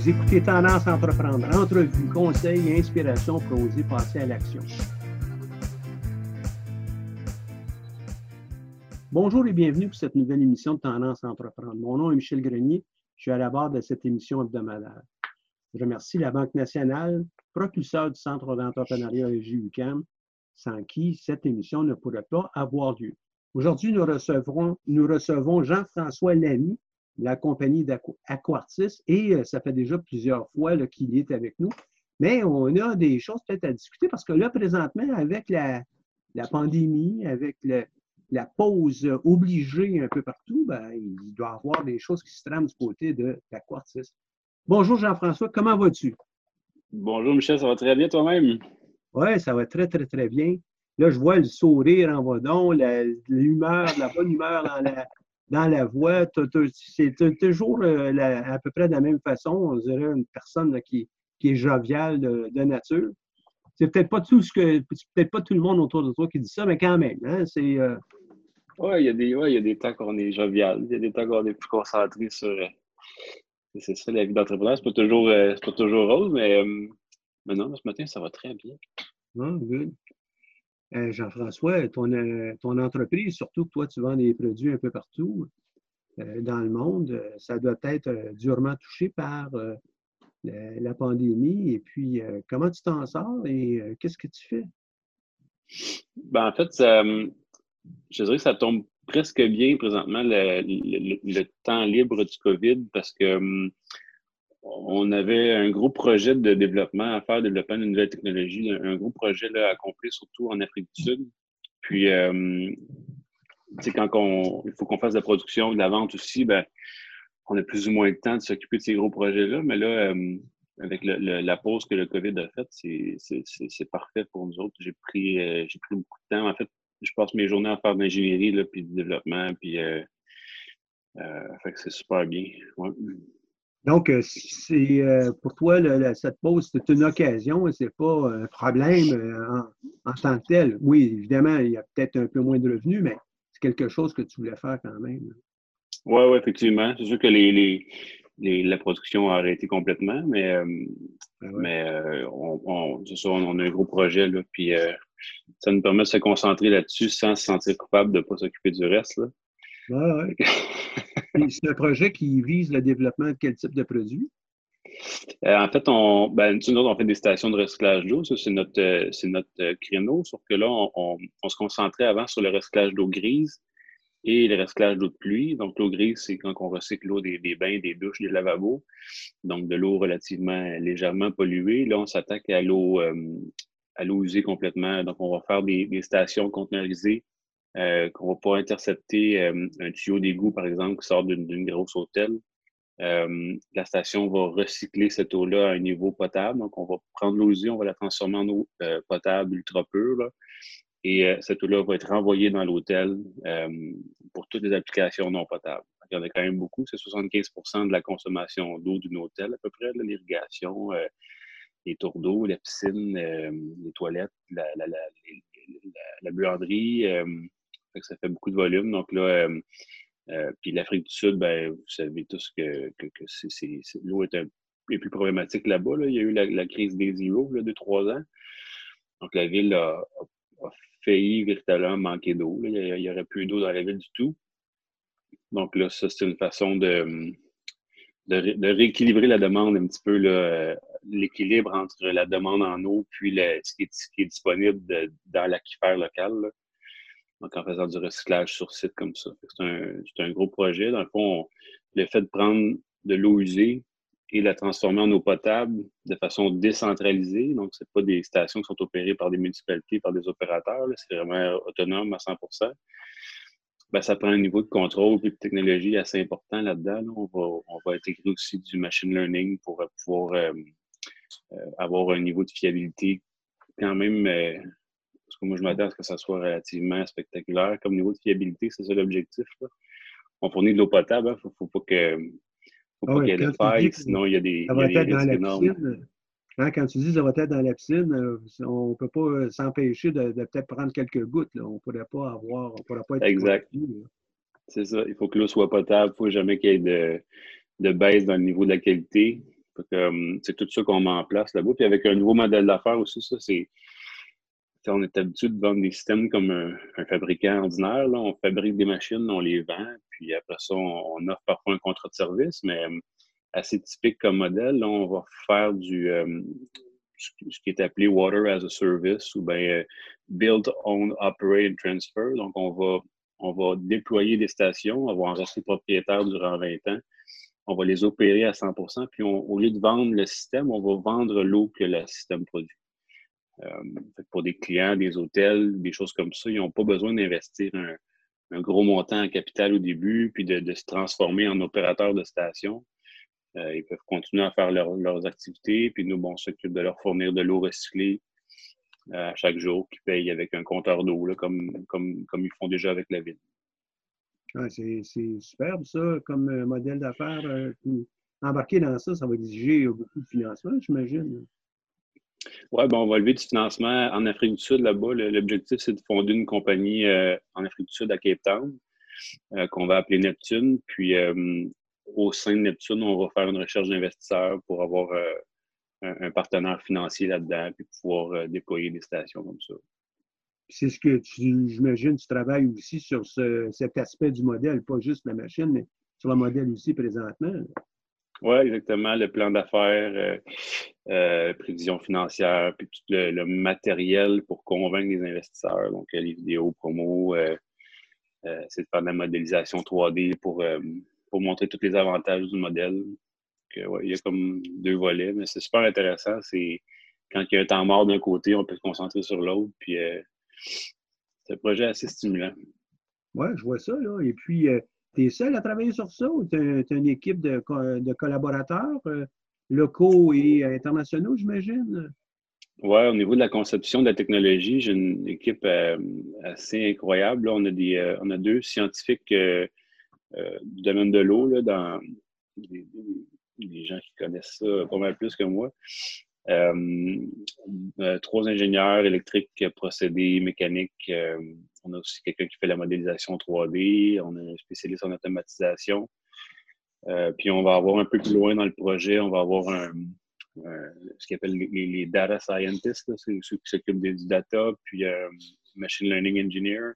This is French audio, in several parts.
Vous écoutez Tendance Entreprendre, entrevue, conseils et inspiration pour oser passer à l'action. Bonjour et bienvenue pour cette nouvelle émission de Tendance Entreprendre. Mon nom est Michel Grenier. Je suis à la barre de cette émission hebdomadaire. Je remercie la Banque nationale, propulseur du Centre d'entrepreneuriat EGUCAM, sans qui cette émission ne pourrait pas avoir lieu. Aujourd'hui, nous, nous recevons Jean-François Lamy, la compagnie d'Aquartis, et euh, ça fait déjà plusieurs fois qu'il est avec nous. Mais on a des choses peut-être à discuter parce que là, présentement, avec la, pandémie, avec la pause obligée un peu partout, ben, il doit y avoir des choses qui se trament du côté de l'Aquartis. Bonjour Jean-François, comment vas-tu? Bonjour Michel, ça va très bien toi-même? Oui, ça va très, très, très bien. Là, je vois le sourire en vadon, l'humeur, la, bonne humeur dans la, dans la voix. C'est toujours euh, à peu près de la même façon. On dirait une personne qui, est joviale de, nature. C'est peut-être pas tout ce que peut-être pas tout le monde autour de toi qui dit ça, mais quand même, hein, c'est. Euh, oui, il y, a des, ouais, il y a des temps qu'on est jovial, il y a des temps qu'on est plus concentré sur. Euh, c'est ça, la vie d'entrepreneur. C'est pas toujours, pas toujours rose, mais, mais non, ce matin, ça va très bien. Ah, good. Euh, Jean-François, ton, euh, ton, entreprise, surtout que toi, tu vends des produits un peu partout euh, dans le monde, ça doit être durement touché par la, pandémie. Et puis, comment tu t'en sors et qu'est-ce que tu fais? Ben, en fait, je dirais que ça tombe presque bien présentement le, temps libre du COVID parce que on avait un gros projet de développement à faire, développement de nouvelles technologies, un gros projet là, à accomplir surtout en Afrique du Sud. Puis, euh, quand on, il faut qu'on fasse de la production, de la vente aussi, ben, on a plus ou moins de temps de s'occuper de ces gros projets-là. Mais là, euh, avec la pause que le COVID a faite, c'est parfait pour nous autres. J'ai pris, euh, j'ai pris beaucoup de temps. En fait, je passe mes journées à faire de l'ingénierie, puis du développement, puis euh, fait que c'est super bien. Donc, euh, c'est euh, pour toi, cette pause, c'est une occasion et ce n'est pas un problème euh, en, tant que tel. Oui, évidemment, il y a peut-être un peu moins de revenus, mais c'est quelque chose que tu voulais faire quand même. Oui, oui, effectivement. C'est sûr que les, la production a arrêté complètement, mais, ben mais on, on, on, a un gros projet, là, puis ça nous permet de se concentrer là-dessus sans se sentir coupable de ne pas s'occuper du reste. Là. C'est un projet qui vise le développement de quel type de produit? Euh, en fait, on, ben, nous on fait des stations de recyclage d'eau. Ça, c'est notre, euh, notre euh, créneau. Sauf que là, on, se concentrait avant sur le recyclage d'eau grise et le recyclage d'eau de pluie. Donc, l'eau grise, c'est quand on recycle l'eau des, bains, des douches, des lavabos. Donc, de l'eau relativement légèrement polluée. Là, on s'attaque à l'eau à l'eau usée complètement. Donc, on va faire des, des stations conteneurisées euh, qu'on va pas intercepter euh, un tuyau d'égout, par exemple, qui sort d'une grosse hôtel. Euh, la station va recycler cette eau-là à un niveau potable. Donc, on va prendre l'eau usée, on va la transformer en eau potable ultra pure. et cette eau-là va être renvoyée dans l'hôtel pour toutes les applications non potables. Il y en a quand même beaucoup. C'est 75% de la consommation d'eau d'un hôtel, à peu près, l'irrigation, les tours d'eau, la piscine, les toilettes, la, la buanderie ça fait beaucoup de volume. Donc là, euh, euh, puis l'Afrique du Sud, ben, vous savez tous que, l'eau est, un, plus problématique là-bas. Il y a eu la, crise des zéros, de trois ans. Donc la ville a, failli véritablement manquer d'eau. Il n'y aurait plus d'eau dans la ville du tout. Donc là, ça, c'est une façon de, de, rééquilibrer la demande un petit peu, euh, l'équilibre entre la demande en eau puis ce, qui est, disponible dans l'aquifère local donc en faisant du recyclage sur site comme ça. C'est un, gros projet. Dans le fond, le fait de prendre de l'eau usée et la transformer en eau potable de façon décentralisée, donc ce pas des stations qui sont opérées par des municipalités, par des opérateurs, c'est vraiment autonome à 100% ben, ça prend un niveau de contrôle et de technologie assez important là-dedans. On, va, on va intégrer aussi du machine learning pour pouvoir euh, euh, avoir un niveau de fiabilité quand même euh, parce que moi, je m'attends à ce que ça soit relativement spectaculaire. Comme niveau de fiabilité, c'est ça l'objectif. On fournit de l'eau potable, il hein. ne faut, pas que faut pas ah qu'il y ait des failles, sinon il y a des, ça va être dans la Piscine, hein, quand tu dis ça va être dans la piscine, euh, on ne peut pas euh, s'empêcher de, peut-être prendre quelques gouttes. On ne pourrait pas avoir, on pourrait pas être Exact. C'est ça. Il faut que l'eau soit potable. Il ne faut jamais qu'il y ait de, de, baisse dans le niveau de la qualité. Il c'est tout ça qu'on met en place là-bas. Puis avec un nouveau modèle d'affaires aussi, ça, c'est. On est habitué de vendre des systèmes comme un, fabricant ordinaire. On fabrique des machines, on les vend, puis après ça, on, offre parfois un contrat de service, mais assez typique comme modèle. Là, on va faire du, ce qui est appelé Water as a Service ou bien Build, Own, Operate Transfer. Donc, on va, on va déployer des stations, on va en propriétaire durant 20 ans. On va les opérer à 100% puis au lieu de vendre le système, on va vendre l'eau que le système produit. Euh, pour des clients, des hôtels, des choses comme ça, ils n'ont pas besoin d'investir un, gros montant en capital au début, puis de, se transformer en opérateur de station. Euh, ils peuvent continuer à faire leurs activités, puis nous, on s'occupe de leur fournir de l'eau recyclée euh, à chaque jour, qui payent avec un compteur d'eau, comme, ils font déjà avec la ville. c'est superbe, ça, comme modèle d'affaires. embarquer dans ça, ça va exiger beaucoup de financement, j'imagine. Oui, bon, on va lever du financement en Afrique du Sud là-bas. L'objectif, c'est de fonder une compagnie en Afrique du Sud à Cape Town, qu'on va appeler Neptune. Puis au sein de Neptune, on va faire une recherche d'investisseurs pour avoir euh, un, partenaire financier là-dedans puis pouvoir euh, déployer des stations comme ça. C'est ce que tu, j'imagine, tu travailles aussi sur cet aspect du modèle, pas juste la machine, mais sur le modèle aussi présentement. Oui, exactement. Le plan d'affaires, euh, prévision financière, puis tout le, matériel pour convaincre les investisseurs. Donc, les vidéos, promos, c'est de faire de la modélisation 3D pour pour montrer tous les avantages du modèle. il y a comme deux volets, mais c'est super intéressant. C'est quand il y a un temps mort d'un côté, on peut se concentrer sur l'autre. Puis euh, c'est un projet assez stimulant. Oui, je vois ça. Là. Et puis, euh, tu es seul à travailler sur ça ou tu as, une équipe de, collaborateurs? Euh, locaux et internationaux, j'imagine? Oui, au niveau de la conception de la technologie, j'ai une équipe assez incroyable. on, a des, on a deux scientifiques euh, du domaine de l'eau, dans les, gens qui connaissent ça pas mal plus que moi. Euh, euh, trois ingénieurs électriques, procédés, mécaniques. On a aussi quelqu'un qui fait la modélisation 3D. On a un spécialiste en automatisation. puis on va avoir un peu plus loin dans le projet, on va avoir un, ce qu'on appelle les, data scientists, c'est ceux qui s'occupent des data, puis machine learning engineer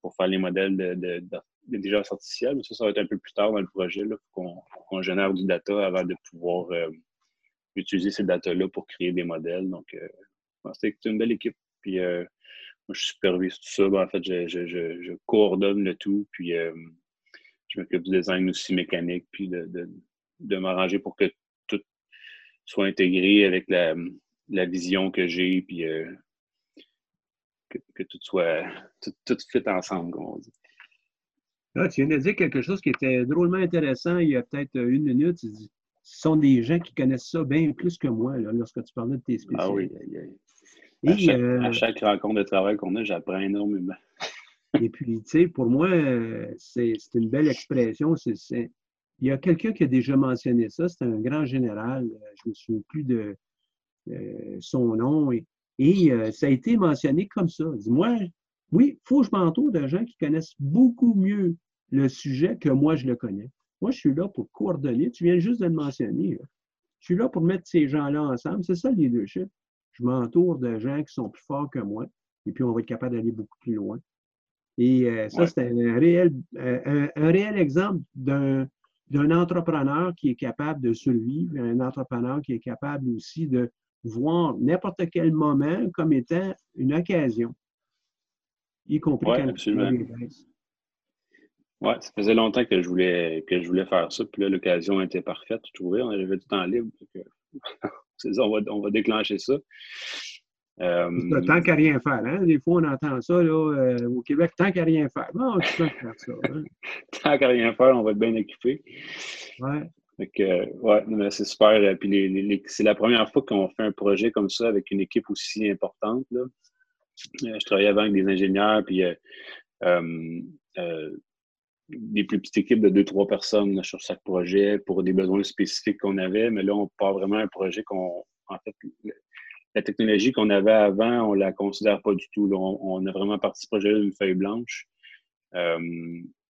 pour faire les modèles d'intelligence artificielle. Mais ça, ça va être un peu plus tard dans le projet, pour qu'on génère du data avant de pouvoir euh, utiliser ces data-là pour créer des modèles. Donc, euh, c'est une belle équipe. Puis, euh, moi, je supervise tout ça. Ben, en fait, je, coordonne le tout. Puis, je m'occupe du design aussi mécanique, puis de, m'arranger pour que tout soit intégré avec la, la vision que j'ai, puis que, tout soit tout, tout fit ensemble, comme on dit. Ah, tu viens de dire quelque chose qui était drôlement intéressant il y a peut-être une minute. Tu dis, ce sont des gens qui connaissent ça bien plus que moi lorsque tu parlais de tes spécialités. Ah oui. À, chaque, rencontre de travail qu'on a, j'apprends énormément. et puis, tu sais, pour moi, c'est une belle expression. il y a quelqu'un qui a déjà mentionné ça, c'est un grand général, je ne me souviens plus de euh, son nom, et et euh, ça a été mentionné comme ça. Dis-moi, oui, il faut que je m'entoure de gens qui connaissent beaucoup mieux le sujet que moi, je le connais. Moi, je suis là pour coordonner. Tu viens juste de le mentionner. Je suis là pour mettre ces gens-là ensemble. C'est ça le leadership. Je m'entoure de gens qui sont plus forts que moi. Et puis, on va être capable d'aller beaucoup plus loin. Et euh, ça, c'est un réel, euh, un, réel exemple d'un entrepreneur qui est capable de survivre, un entrepreneur qui est capable aussi de voir n'importe quel moment comme étant une occasion, y compris quand absolument. Oui, ça faisait longtemps que je voulais que je voulais faire ça, puis là, l'occasion était parfaite, je trouvais. On avait du temps libre. On, va, on va déclencher ça. Euh... Tant qu'à rien faire, hein? Des fois, on entend ça là, euh, au Québec, tant qu'à rien faire. Non, tu peux faire ça. Hein? tant qu'à rien faire, on va être bien occupé. Ouais. Ouais, c'est super. Euh, puis c'est la première fois qu'on fait un projet comme ça avec une équipe aussi importante. Là. Euh, je travaillais avant avec des ingénieurs, puis euh, des plus petites équipes de deux, trois personnes sur chaque projet pour des besoins spécifiques qu'on avait. Mais là, on part vraiment un projet qu'on. En fait, la technologie qu'on avait avant, on ne la considère pas du tout. On, a vraiment parti ce projet d'une feuille blanche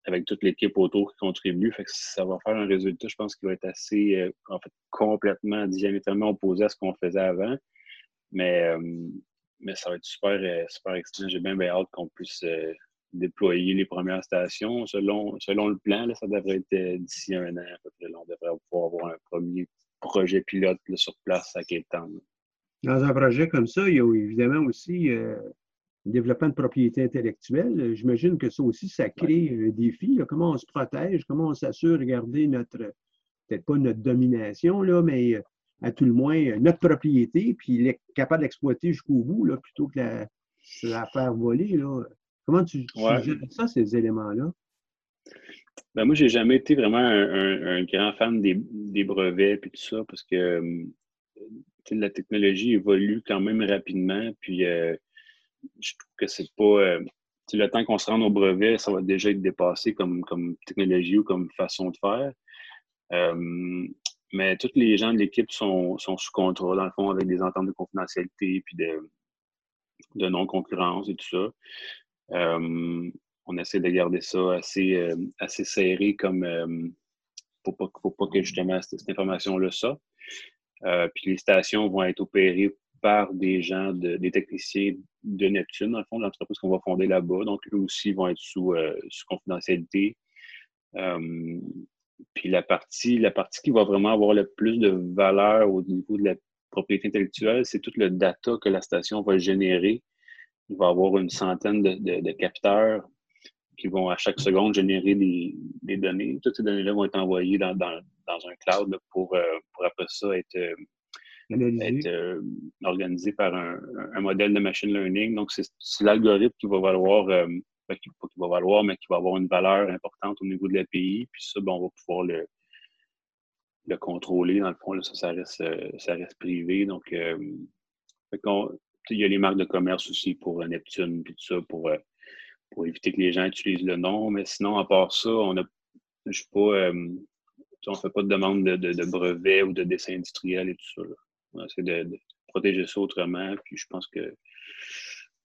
avec toute l'équipe autour qui contribue. Ça va faire un résultat, je pense, qui va être assez, euh, en fait, complètement diamétralement opposé à ce qu'on faisait avant. Mais, euh, mais ça va être super, euh, super excitant. J'ai bien, hâte qu'on puisse déployer les premières stations. Selon, selon le plan, ça devrait être d'ici un an à peu près. on devrait pouvoir avoir un premier projet pilote sur place à Cape Dans un projet comme ça, il y a évidemment aussi développement de propriété intellectuelle, euh, j'imagine que ça aussi, ça crée un défi. Comment on se protège, comment on s'assure de garder notre, peut-être pas notre domination, là, mais euh, à tout le moins euh, notre propriété, puis être capable d'exploiter jusqu'au bout, là, plutôt que la, la faire voler. Là. Comment tu, gères ça, ces éléments-là? Ben moi, j'ai jamais été vraiment un, grand fan des, brevets et tout ça, parce que la technologie évolue quand même rapidement, puis je trouve que c'est pas. Euh, le temps qu'on se rende au brevet, ça va déjà être dépassé comme, comme technologie ou comme façon de faire. Euh, mais tous les gens de l'équipe sont, sous contrat, dans le fond, avec des ententes de confidentialité puis de, de non-concurrence et tout ça. Euh, on essaie de garder ça assez, assez serré comme pour pas, pas que justement cette, information-là ça. puis les stations vont être opérées par des gens, des techniciens de Neptune, dans le fond, l'entreprise qu'on va fonder là-bas. Donc, eux aussi vont être sous, euh, confidentialité. Euh, puis la partie, la partie qui va vraiment avoir le plus de valeur au niveau de la propriété intellectuelle, c'est tout le data que la station va générer. Il va y avoir une centaine de, capteurs qui vont à chaque seconde générer des, données. Toutes ces données-là vont être envoyées dans, un cloud pour, euh, pour après ça être être euh, organisé par un, modèle de machine learning. Donc, c'est l'algorithme qui va valoir, euh, ben, qui, va valoir, mais qui va avoir une valeur importante au niveau de l'API. Puis ça, ben, on va pouvoir le, le contrôler. Dans le fond, là, ça, ça reste, euh, ça reste privé. Donc, il y a les marques de commerce aussi pour Neptune, puis tout ça, pour, pour éviter que les gens utilisent le nom. Mais sinon, à part ça, on a, je sais pas, on ne fait pas de demande de, de, brevet ou de dessin industriel et tout ça. On essaie de, protéger ça autrement. Puis je pense que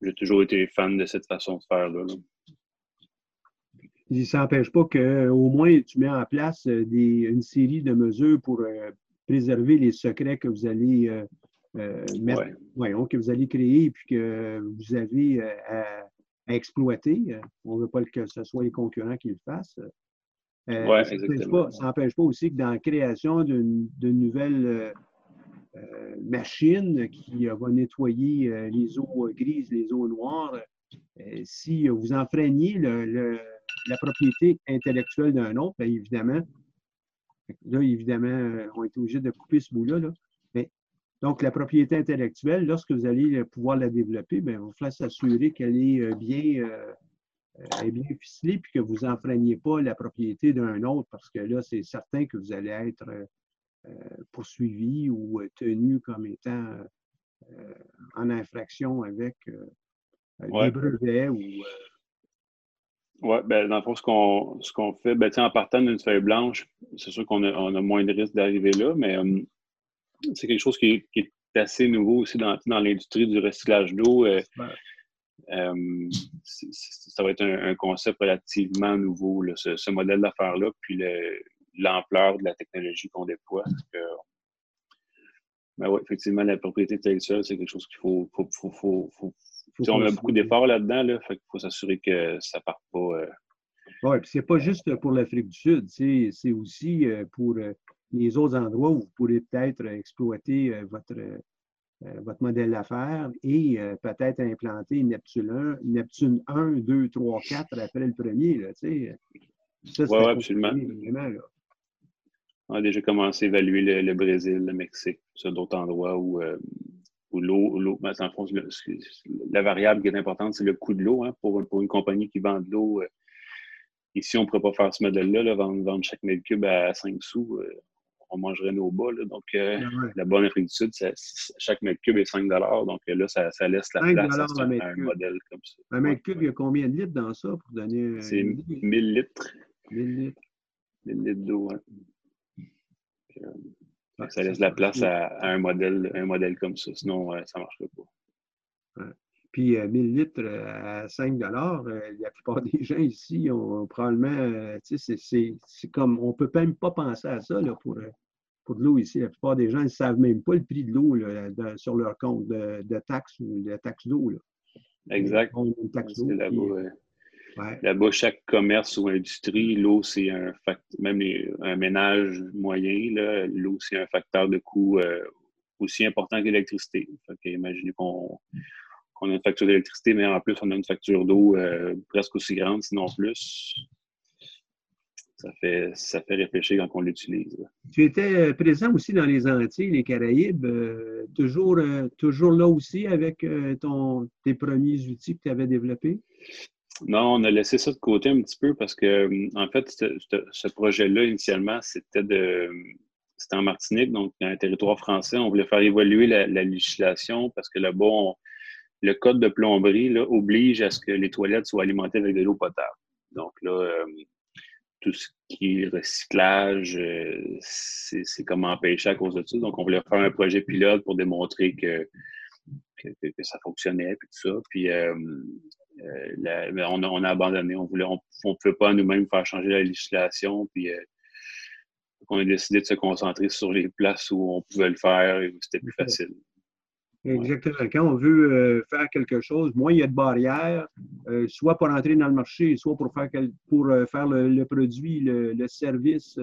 j'ai toujours été fan de cette façon de faire-là. Ça n'empêche pas qu'au moins tu mets en place euh, une série de mesures pour euh, préserver les secrets que vous allez euh, mettre, que vous allez créer et puis que vous avez à, exploiter. On ne veut pas que ce soit les concurrents qui le fassent. exactement. ça n'empêche pas, aussi que dans la création d'une nouvelle euh, machine qui va nettoyer euh, les eaux grises, les eaux noires, euh, si vous enfreignez la propriété intellectuelle d'un autre, bien évidemment, là, évidemment, on est obligé de couper ce bout-là. Donc, la propriété intellectuelle, lorsque vous allez pouvoir la développer, bien, il va falloir s'assurer qu'elle est bien, bien ficelée puis que vous n'enfreignez pas la propriété d'un autre parce que là, c'est certain que vous allez être euh, poursuivi ou euh, tenu comme étant euh, en infraction avec des brevets ou. Oui, ben, dans le fond, ce qu'on, ce qu'on fait, ben, en partant d'une feuille blanche, c'est sûr qu'on a, on a moins de risques d'arriver là, mais c'est quelque chose qui est, assez nouveau aussi dans, dans l'industrie du recyclage d'eau. ça va être un, concept relativement nouveau, ce, ce, modèle d'affaires-là. Puis le, l'ampleur de la technologie qu'on déploie. Mais oui, effectivement, la propriété intellectuelle, c'est quelque chose qu'il faut, faut, faut, faut, on a beaucoup d'efforts là-dedans, là, fait qu'il faut s'assurer que ça ne parte pas. Euh, oui, puis c'est pas juste pour l'Afrique du Sud, c'est aussi euh, pour euh, les autres endroits où vous pourrez peut-être exploiter votre, votre modèle d'affaires et peut-être implanter Neptune 1, Neptune 1, 2, 3, 4 après le premier. Là, ça, oui, absolument. Vraiment, on a déjà commencé à évaluer le, Brésil, le Mexique, sur d'autres endroits où, euh, l'eau, ben, la variable qui est importante, c'est le coût de l'eau. Hein, pour, pour, une compagnie qui vend de l'eau, euh, ici, on ne pourrait pas faire ce modèle-là, vendre, chaque mètre cube à 5 sous. Euh, on mangerait nos bas. donc, ah la bonne Afrique du Sud, chaque mètre cube est 5 Donc là, ça, ça laisse la place à, un, modèle comme ça. Un mètre cube, il y a combien de litres dans ça pour donner. C'est 1000 litres. 1000 litres. 1000 litres d'eau, ça laisse la place à, un, modèle, un modèle comme ça. Sinon, ça ne marcherait pas. Puis 1000 litres à 5 la plupart des gens ici ont, probablement, c'est comme, on ne peut même pas penser à ça là, pour, pour de l'eau ici. La plupart des gens ne savent même pas le prix de l'eau sur leur compte de, de taxes ou de taxes d'eau. Exact. Là-bas, chaque commerce ou industrie, l'eau, c'est un facteur, même un ménage moyen, l'eau, c'est un facteur de coût euh, aussi important que l'électricité. Imaginez qu'on a une facture d'électricité, mais en plus, on a une facture d'eau euh, presque aussi grande, sinon plus. Ça fait, ça fait réfléchir quand on l'utilise. Tu étais euh, présent aussi dans les Antilles, les Caraïbes, toujours, toujours là aussi avec ton, tes premiers outils que tu avais développés? Non, on a laissé ça de côté un petit peu parce que, en fait, ce, projet-là, initialement, c'était de. C'était en Martinique, donc un territoire français. On voulait faire évoluer la, législation parce que là-bas, le code de plomberie là, oblige à ce que les toilettes soient alimentées avec de l'eau potable. Donc là, euh, tout ce qui est recyclage, euh, c'est comme empêché à cause de ça. Donc, on voulait faire un projet pilote pour démontrer que, que, ça fonctionnait, puis tout ça. Puis, euh, euh, on, a, abandonné. On voulait, on ne pouvait pas nous-mêmes faire changer la législation. Puis euh, on a décidé de se concentrer sur les places où on pouvait le faire et où c'était plus facile. Exactement. Quand on veut euh, faire quelque chose, moins il y a de barrières, soit pour entrer dans le marché, soit pour faire, pour, faire le, produit, le, le service,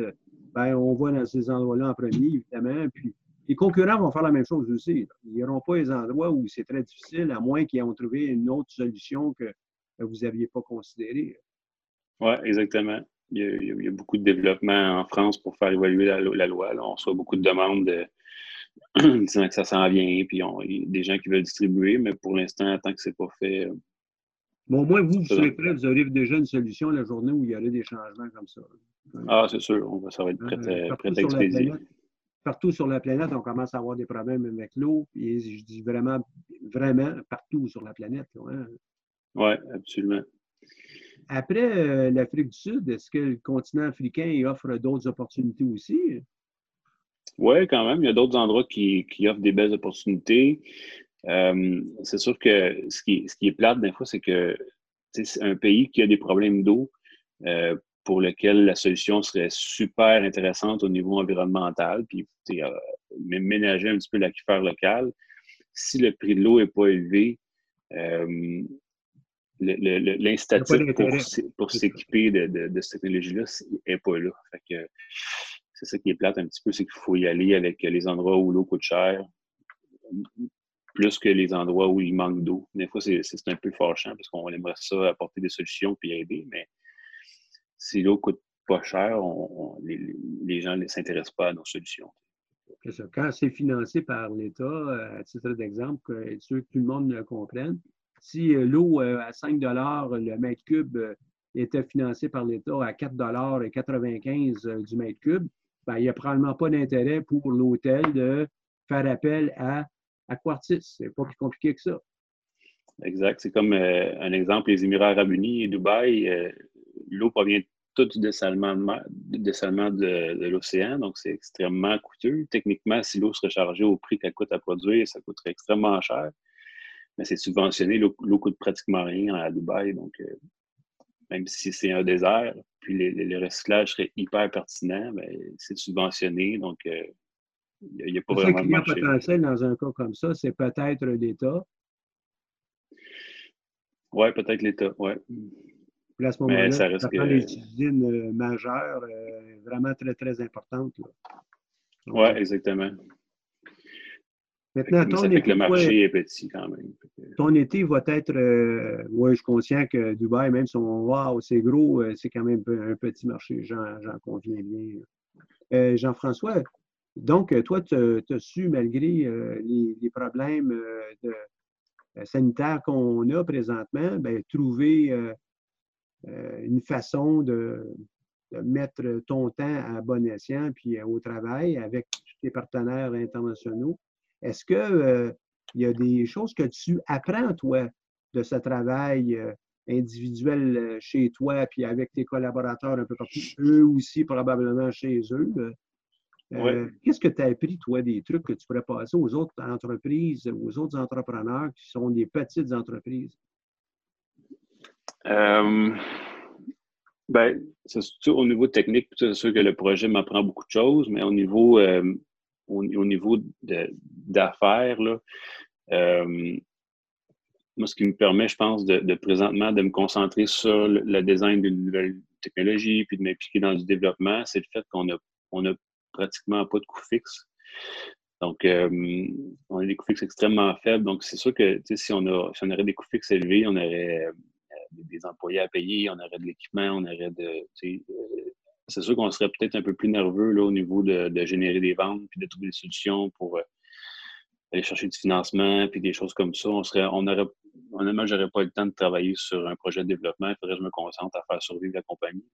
ben, on va dans ces endroits-là en premier, évidemment. Puis les concurrents vont faire la même chose aussi. Ils n'iront pas les endroits où c'est très difficile, à moins qu'ils aient trouvé une autre solution que vous n'aviez pas considérée. Oui, exactement. Il y, a, beaucoup de développement en France pour faire évoluer la, loi. On reçoit beaucoup de demandes de, disant que ça s'en vient, puis il y a des gens qui veulent distribuer, mais pour l'instant, tant que ce n'est pas fait. Euh, bon, au moins, vous, vous serez prêt, vous aurez déjà une solution la journée où il y aurait des changements comme ça. Ah, c'est sûr, on va, ça va être prêt, euh, prêt à expédier partout sur la planète, on commence à avoir des problèmes avec l'eau. Et je dis vraiment, vraiment partout sur la planète. Hein. Oui, absolument. Après euh, l'Afrique du Sud, est-ce que le continent africain offre d'autres opportunités aussi? Oui, quand même. Il y a d'autres endroits qui, offrent des belles opportunités. Euh, c'est sûr que ce qui, ce qui est plate des fois, c'est que c'est un pays qui a des problèmes d'eau. Euh, pour lequel la solution serait super intéressante au niveau environnemental, puis euh, ménager un petit peu l'aquifère local. Si le prix de l'eau n'est pas élevé, euh, l'incitatif pour, s'équiper de, cette technologie-là n'est pas là. C'est ça qui est plate un petit peu, c'est qu'il faut y aller avec les endroits où l'eau coûte cher, plus que les endroits où il manque d'eau. Des fois, c'est un peu fâchant parce qu'on aimerait ça apporter des solutions puis aider, mais si l'eau coûte pas cher, les, gens ne s'intéressent pas à nos solutions. Quand c'est financé par l'État, euh, à titre d'exemple, que, sûr que tout le monde le comprenne, si euh, l'eau euh, à 5 le mètre cube était financé par l'État à 4,95 du mètre cube, ben, il n'y a probablement pas d'intérêt pour l'hôtel de faire appel à Aquartis. Ce n'est pas plus compliqué que ça. Exact. C'est comme un exemple, les Émirats arabes unis et Dubaï, l'eau provient tout du dessalement de, l'océan, donc c'est extrêmement coûteux. Techniquement, si l'eau se rechargeait au prix qu'elle coûte à produire, ça coûterait extrêmement cher. Mais c'est subventionné, l'eau coûte pratiquement rien à Dubaï, donc euh, même si c'est un désert, puis le recyclage serait hyper pertinent, mais c'est subventionné, donc euh, il n'y a, pas vraiment de marché. potentiel dans un cas comme ça, c'est peut-être l'État. Oui, peut-être l'État, oui. À ce moment-là, ça, prend des usines euh, majeures, euh, vraiment très, très importantes. Oui, exactement. Maintenant, ton ça fait que le marché est petit quand même. Ton été va être. Euh, oui, je suis conscient que Dubaï, même si on wow, c'est gros, c'est quand même un petit marché, j'en conviens bien. Jean-François, donc, toi, tu as su, malgré les, problèmes sanitaires qu'on a présentement, ben, trouver euh, une façon de, mettre ton temps à bon escient puis euh, au travail avec tes partenaires internationaux. Est-ce qu'il euh, y a des choses que tu apprends, toi, de ce travail individuel chez toi puis avec tes collaborateurs un peu partout, eux aussi probablement chez eux? Euh, qu'est-ce que tu as appris, toi, des trucs que tu pourrais passer aux autres entreprises, aux autres entrepreneurs qui sont des petites entreprises? Euh, ben, au niveau technique, c'est sûr que le projet m'apprend beaucoup de choses, mais au niveau, euh, au, niveau d'affaires, moi, ce qui me permet, je pense, de, présentement de me concentrer sur le, design d'une nouvelle technologie puis de m'impliquer dans du développement, c'est le fait qu'on n'a on a pratiquement pas de coûts fixes. Donc, euh, on a des coûts fixes extrêmement faibles. Donc, c'est sûr que si on, a, si on aurait des coûts fixes élevés, on aurait euh, des employés à payer, on aurait de l'équipement, on aurait de. Euh, c'est sûr qu'on serait peut-être un peu plus nerveux là, au niveau de, de, générer des ventes puis de trouver des solutions pour aller chercher du financement puis des choses comme ça. On serait, on aurait, honnêtement, j'aurais pas le temps de travailler sur un projet de développement. Il faudrait que je me concentre à faire survivre la compagnie.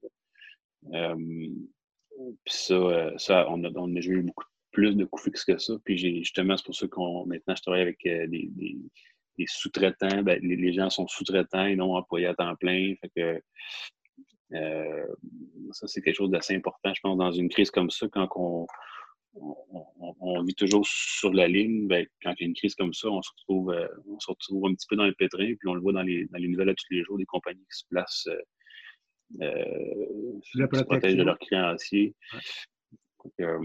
Puis ça, euh, ça on a, on a eu beaucoup plus de coûts fixes que ça. Puis justement, c'est pour ça qu'on maintenant je travaille avec euh, des, des, sous-traitants. Ben, les, gens sont sous-traitants et non employés à temps plein. Fait que euh, ça, c'est quelque chose d'assez important, je pense, dans une crise comme ça, quand on, on, vit toujours sur la ligne, ben, quand il y a une crise comme ça, on se retrouve, on se retrouve un petit peu dans le pétrin, puis on le voit dans les, dans les nouvelles à tous les jours, des compagnies qui se placent euh, se protègent de leurs créanciers. Euh,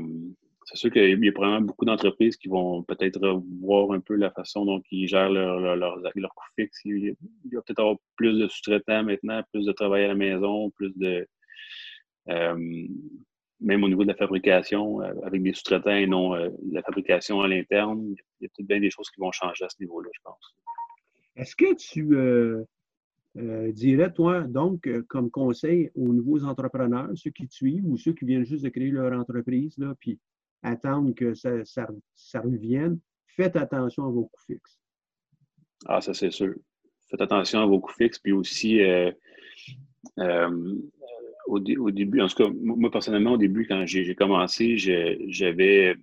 c'est sûr qu'il y a probablement beaucoup d'entreprises qui vont peut-être revoir un peu la façon dont ils gèrent leurs leur, coûts fixes. Il va peut-être avoir plus de sous-traitants maintenant, plus de travail à la maison, plus de. Euh, même au niveau de la fabrication, avec des sous-traitants et non la fabrication à l'interne, il y a peut-être bien des choses qui vont changer à ce niveau-là, je pense. Est-ce que tu, euh, dirais, toi, donc, euh, comme conseil aux nouveaux entrepreneurs, ceux qui te suivent ou ceux qui viennent juste de créer leur entreprise, là, puis attendent que ça, ça, revienne, faites attention à vos coûts fixes. Ah, ça, c'est sûr. Faites attention à vos coûts fixes, puis aussi, euh, au, début, en tout cas, moi, personnellement, au début, quand j'ai commencé, j'avais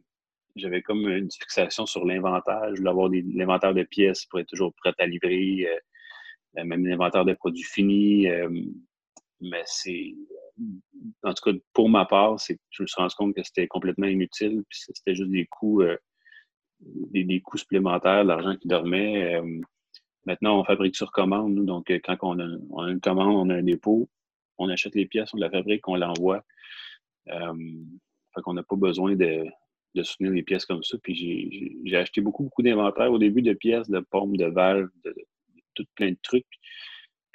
j'avais comme une fixation sur l'inventaire. Je voulais avoir l'inventaire de pièces pour être toujours prêt à livrer. Euh, même l'inventaire de produits finis. Euh, mais c'est. En tout cas, pour ma part, je me suis rendu compte que c'était complètement inutile. Puis c'était juste des coûts, euh, des, coûts supplémentaires, l'argent qui dormait. maintenant, on fabrique sur commande, nous. Donc, quand on a, une commande, on a un dépôt, on achète les pièces, on la fabrique, on l'envoie. fait qu'on n'a pas besoin de, de soutenir les pièces comme ça. Puis j'ai acheté beaucoup, beaucoup d'inventaire au début de pièces, de pommes, de valves, de, tout plein de trucs.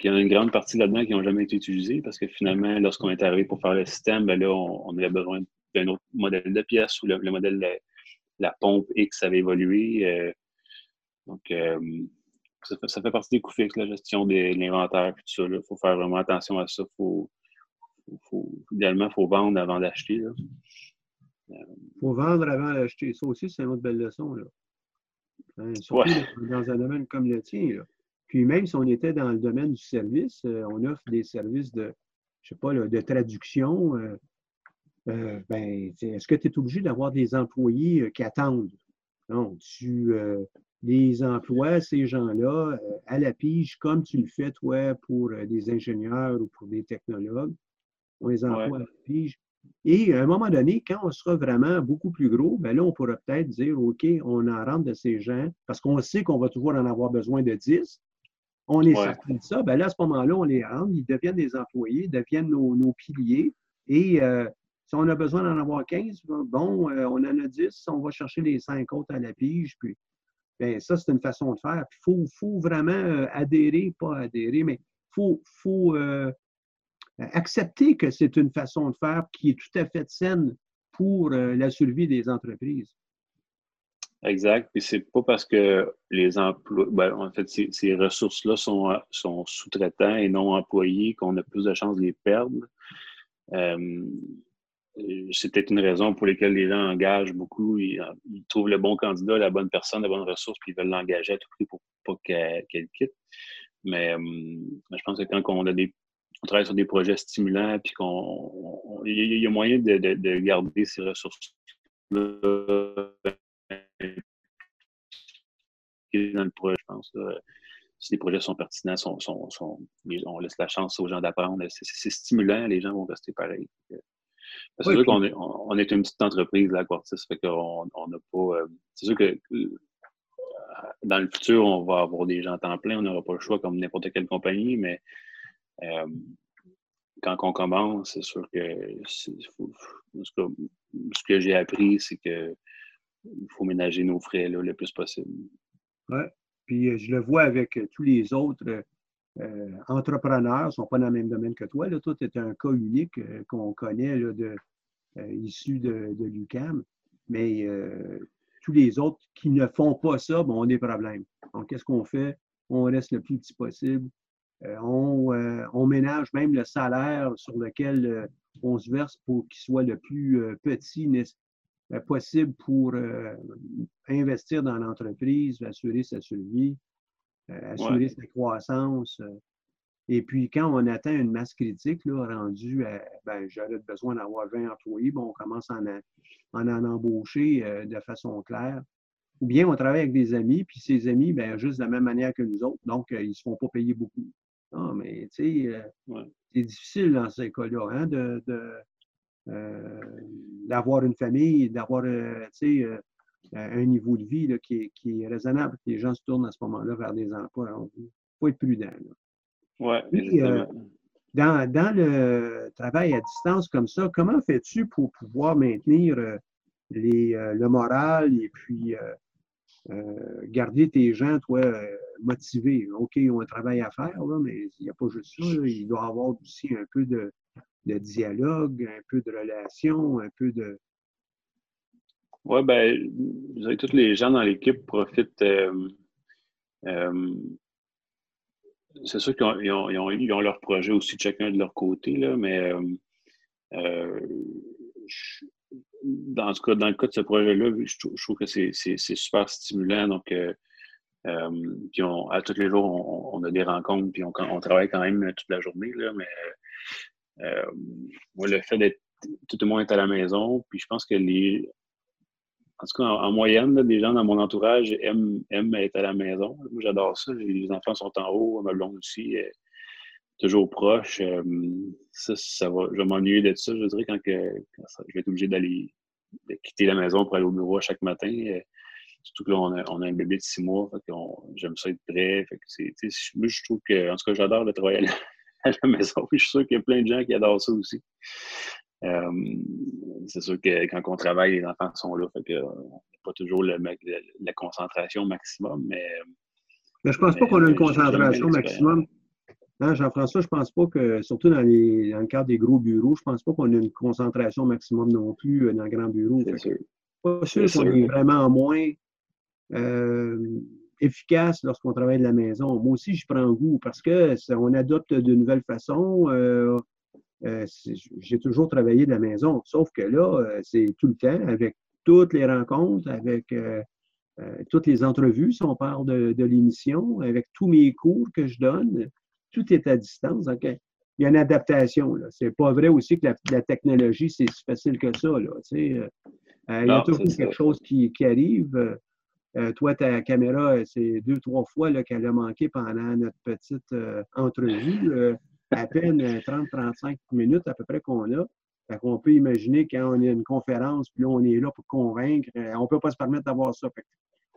Puis il y en a une grande partie là-dedans qui n'ont jamais été utilisés parce que finalement, lorsqu'on est arrivé pour faire le système, ben là, on, avait besoin d'un autre modèle de pièce ou le, modèle de la pompe X avait évolué. Euh. donc, euh, ça, fait, partie des coûts fixes, la gestion de l'inventaire et tout ça. Il faut faire vraiment attention à ça. Faut, idéalement, il faut vendre avant d'acheter. Il euh. faut vendre avant d'acheter. Ça aussi, c'est une autre belle leçon. Là. Hein, surtout dans un domaine comme le tien. Là. Puis même si on était dans le domaine du service, euh, on offre des services de, je sais pas, de traduction. Euh, euh, ben, est-ce que tu es obligé d'avoir des employés qui attendent? Non, tu les emploies, ces gens-là, à la pige, comme tu le fais, toi, pour des ingénieurs ou pour des technologues. On les emploie à la pige. Et à un moment donné, quand on sera vraiment beaucoup plus gros, ben là, on pourra peut-être dire, OK, on en rentre de ces gens, parce qu'on sait qu'on va toujours en avoir besoin de 10, on est certain de ça. Ben là, à ce moment-là, on les rend, ils deviennent des employés, deviennent nos, piliers. Et euh, si on a besoin d'en avoir 15, bon, euh, on en a 10, on va chercher les 5 autres à la pige. Puis, ben, ça, c'est une façon de faire. Il faut, vraiment euh, adhérer, pas adhérer, mais il faut, accepter que c'est une façon de faire qui est tout à fait saine pour la survie des entreprises. Exact. Puis c'est pas parce que les emplois, ben, en fait, ces, ressources-là sont, sont sous-traitants et non employés qu'on a plus de chances de les perdre. Euh, c'est peut-être une raison pour laquelle les gens engagent beaucoup. Ils, trouvent le bon candidat, la bonne personne, la bonne ressource, puis ils veulent l'engager à tout prix pour pas qu'elle quitte. Mais euh, je pense que quand on a des on travaille sur des projets stimulants, puis qu'on il y, a moyen de, de garder ces ressources-là dans le projet, je pense. Si les projets sont pertinents, sont, sont, on laisse la chance aux gens d'apprendre. C'est stimulant, les gens vont rester pareils. C'est sûr qu'on est, on, est une petite entreprise, là, Quartis, fait qu'on on n'a pas. Euh, c'est sûr que euh, dans le futur, on va avoir des gens à temps plein, on n'aura pas le choix comme n'importe quelle compagnie, mais euh, quand on commence, c'est sûr que ce que j'ai appris, c'est que il faut ménager nos frais là, le plus possible. Oui. Puis je le vois avec tous les autres entrepreneurs, ils ne sont pas dans le même domaine que toi. Là. Toi, tu un cas unique qu'on connaît là, de, issu de, de l'UCAM. Mais tous les autres qui ne font pas ça, bon, on a des problèmes. Donc, qu'est-ce qu'on fait? On reste le plus petit possible. Euh, euh, on, ménage même le salaire sur lequel euh, on se verse pour qu'il soit le plus petit possible pour investir dans l'entreprise, assurer sa survie, assurer sa croissance. Et puis, quand on atteint une masse critique, là, rendu à, ben, j'aurais besoin d'avoir 20 employés, bon, on commence à en, en, en embaucher euh, de façon claire. Ou bien on travaille avec des amis, puis ces amis, ben, juste de la même manière que nous autres, donc euh, ils ne se font pas payer beaucoup. Non, mais tu sais, euh, c'est difficile dans ces cas-là hein, de, d'avoir une famille, d'avoir un niveau de vie là, qui, est, raisonnable, les gens se tournent à ce moment-là vers des emplois. Il faut être prudent. Oui, dans, dans, le travail à distance comme ça, comment fais-tu pour pouvoir maintenir euh, les, euh, le moral et puis euh, garder tes gens, toi, motivés? OK, ils ont un travail à faire, là, mais il n'y a pas juste ça. Il doit y avoir aussi un peu de, de, dialogue, un peu de relation, un peu de. Oui, bien, tous les gens dans l'équipe profitent c'est sûr qu'ils ont, ont, leur projet aussi chacun de leur côté, là, mais euh, euh, dans, cas, dans le cas de ce projet-là, je, trouve que c'est super stimulant. Donc, euh, puis à tous les jours, on, a des rencontres, puis on, on, travaille quand même toute la journée. Là, mais moi, le fait d'être tout le monde est à la maison, puis je pense que les, en tout cas, en, moyenne, des gens dans mon entourage aiment, être à la maison. Moi, j'adore ça. Les enfants sont en haut, ma blonde aussi, est toujours proche. Euh, ça, ça va, je vais m'ennuyer de ça, je dirais, quand, que, je vais être obligé d'aller quitter la maison pour aller au bureau chaque matin. Euh, surtout que là, on a, un bébé de six mois, j'aime ça être prêt. moi, je trouve que, en tout cas, j'adore le travail maison. je suis sûr qu'il y a plein de gens qui adorent ça aussi. Euh, c'est sûr que quand on travaille, les enfants sont là, fait que euh, pas toujours le, la concentration maximum, mais. Mais je pense pas qu'on a une concentration maximum. Non, Jean-François, je pense pas que, surtout dans, les, dans, le cadre des gros bureaux, je pense pas qu'on a une concentration maximum non plus euh, dans le grand bureau. Pas sûr qu'on est vraiment moins efficace lorsqu'on travaille de la maison. Moi aussi, je prends goût parce qu'on adopte de nouvelles façons. Euh, j'ai toujours travaillé de la maison, sauf que là, euh, c'est tout le temps avec toutes les rencontres, avec euh, toutes les entrevues, si on parle de, l'émission, avec tous mes cours que je donne, tout est à distance. Il y a une adaptation. Ce n'est pas vrai aussi que la, technologie, c'est si facile que ça. Là, il y a toujours quelque chose qui, arrive. Toi, ta caméra, c'est deux, trois fois qu'elle a manqué pendant notre petite entrevue à peine 30-35 minutes à peu près qu'on a. On peut imaginer quand on a une conférence, puis là, on est là pour convaincre, euh, on ne peut pas se permettre d'avoir ça.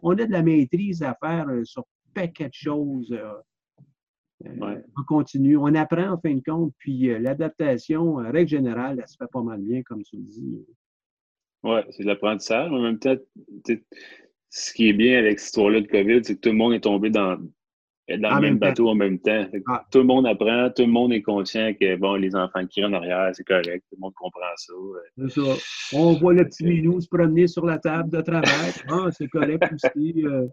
on a de la maîtrise à faire euh, sur paquet de choses. Euh, on continue, on apprend en fin de compte, puis l'adaptation, règle générale, elle se fait pas mal bien, comme tu le dis. Oui, c'est de l'apprentissage. En même temps, ce qui est bien avec cette histoire-là de COVID, c'est que tout le monde est tombé dans, dans le même, bateau en même temps. Ah. Tout le monde apprend, tout le monde est conscient que bon, les enfants qui rentrent en arrière, c'est correct, tout le monde comprend ça. C'est ça. On voit le petit minou se promener sur la table de travail. Ah, c'est correct aussi. Euh,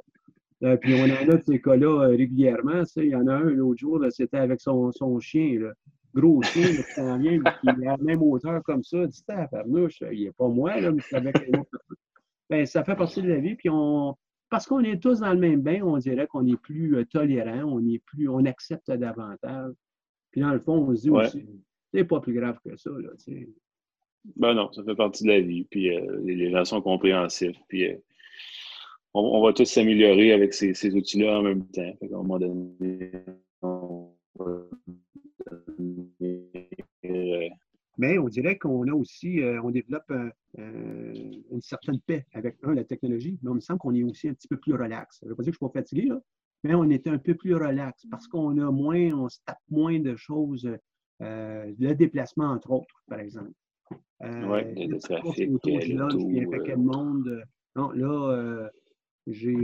euh, puis on en a de ces cas-là euh, régulièrement. Il y en a un l'autre jour, c'était avec son, son chien. Là. Gros chien qui s'en vient, qui est à la même hauteur comme ça. Farnouche, il n'est pas moi, là, mais c'est avec. Ben, ça fait partie de la vie. Puis on, parce qu'on est tous dans le même bain, on dirait qu'on est plus euh, tolérant, on est plus, on accepte davantage. Puis dans le fond, on se dit aussi, c'est pas plus grave que ça. Là, ben non, ça fait partie de la vie. Puis euh, les gens sont compréhensifs. Puis euh, on, va tous s'améliorer avec ces, outils-là en même temps. Fait un moment donné, on va Mais on dirait qu'on a aussi, euh, on développe une certaine paix avec, un, la technologie, mais on me semble qu'on est aussi un petit peu plus relax. Je ne veux pas dire que je ne suis pas fatigué, là, mais on est un peu plus relax parce qu'on a moins, on se tape moins de choses, le déplacement, entre autres, par exemple. oui, le trafic, le monde. Non, là, j'ai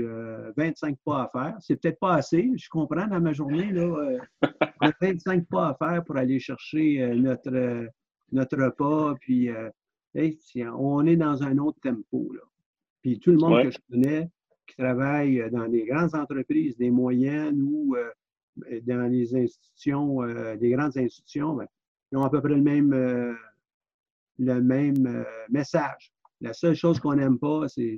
25 euh, pas à faire. C'est peut-être pas assez. Je comprends dans ma journée, là, 25 euh, pas à faire pour aller chercher euh, notre, notre repas. Puis, on est dans un autre tempo. Là. Puis tout le monde que je connais qui travaille dans des grandes entreprises, des moyennes ou dans les institutions, des grandes institutions, ben, ils ont à peu près le même, le même message. La seule chose qu'on n'aime pas, c'est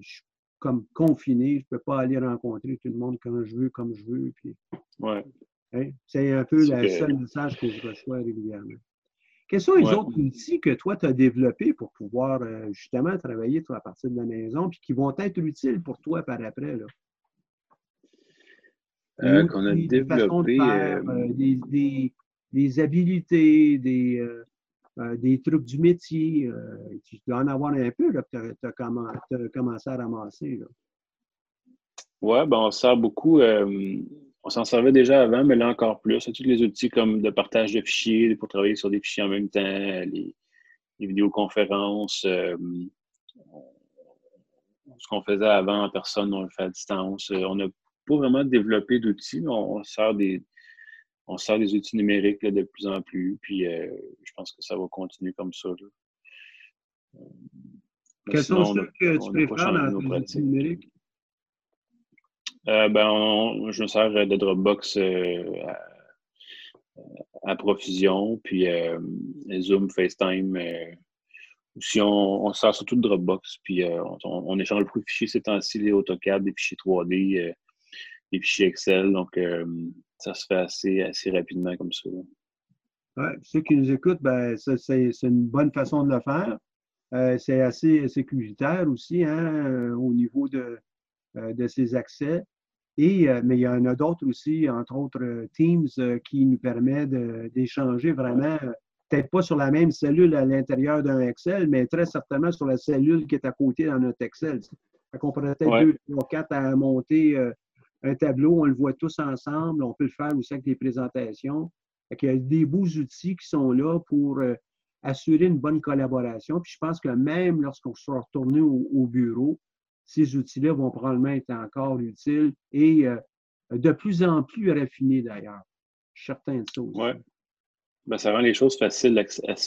comme confiné. Je ne peux pas aller rencontrer tout le monde quand je veux, comme je veux. Puis, ouais. Hein, c'est un peu le seul message que je reçois régulièrement. Quels sont les autres outils que toi, tu as développés pour pouvoir euh, justement travailler toi, à partir de la maison, puis qui vont être utiles pour toi par après? Là? Euh, qu'on a développé. Euh, des, des, des, habilités, des, euh, des trucs du métier. Euh, tu dois en avoir un peu là, que tu as, commencé à ramasser. Oui, ben on sert beaucoup. Euh, on s'en servait déjà avant, mais là encore plus. Tous les outils comme de partage de fichiers pour travailler sur des fichiers en même temps, les, vidéoconférences. ce qu'on faisait avant en personne, on le fait à distance. On n'a pas vraiment développé d'outils, mais on sert des, on sert des outils numériques de plus en plus, puis euh, je pense que ça va continuer comme ça. Euh, Quels sont ceux que tu préfères dans les outils numériques? Euh, ben, je me sers de Dropbox à, profusion, puis Zoom, FaceTime. aussi, on, on, sert surtout de Dropbox, puis on, échange beaucoup de fichiers ces temps-ci, les AutoCAD, des fichiers 3D, des fichiers Excel. Donc, ça se fait assez, assez rapidement comme ça. Oui, ceux qui nous écoutent, ben, c'est une bonne façon de le faire. Euh, c'est assez sécuritaire aussi hein, euh, au niveau de, euh, de ces accès. Et, mais il y en a d'autres aussi, entre autres Teams, qui nous permet d'échanger vraiment, peut-être pas sur la même cellule à l'intérieur d'un Excel, mais très certainement sur la cellule qui est à côté dans notre Excel. On pourrait peut-être deux, trois, quatre à monter un tableau, on le voit tous ensemble. On peut le faire aussi avec des présentations. Il y a des beaux outils qui sont là pour euh, assurer une bonne collaboration. Puis je pense que même lorsqu'on sera retourné au, bureau, ces outils-là vont probablement être encore utiles et euh, de plus en plus raffinés d'ailleurs. Je suis de ça. Ben, ça rend les choses facilement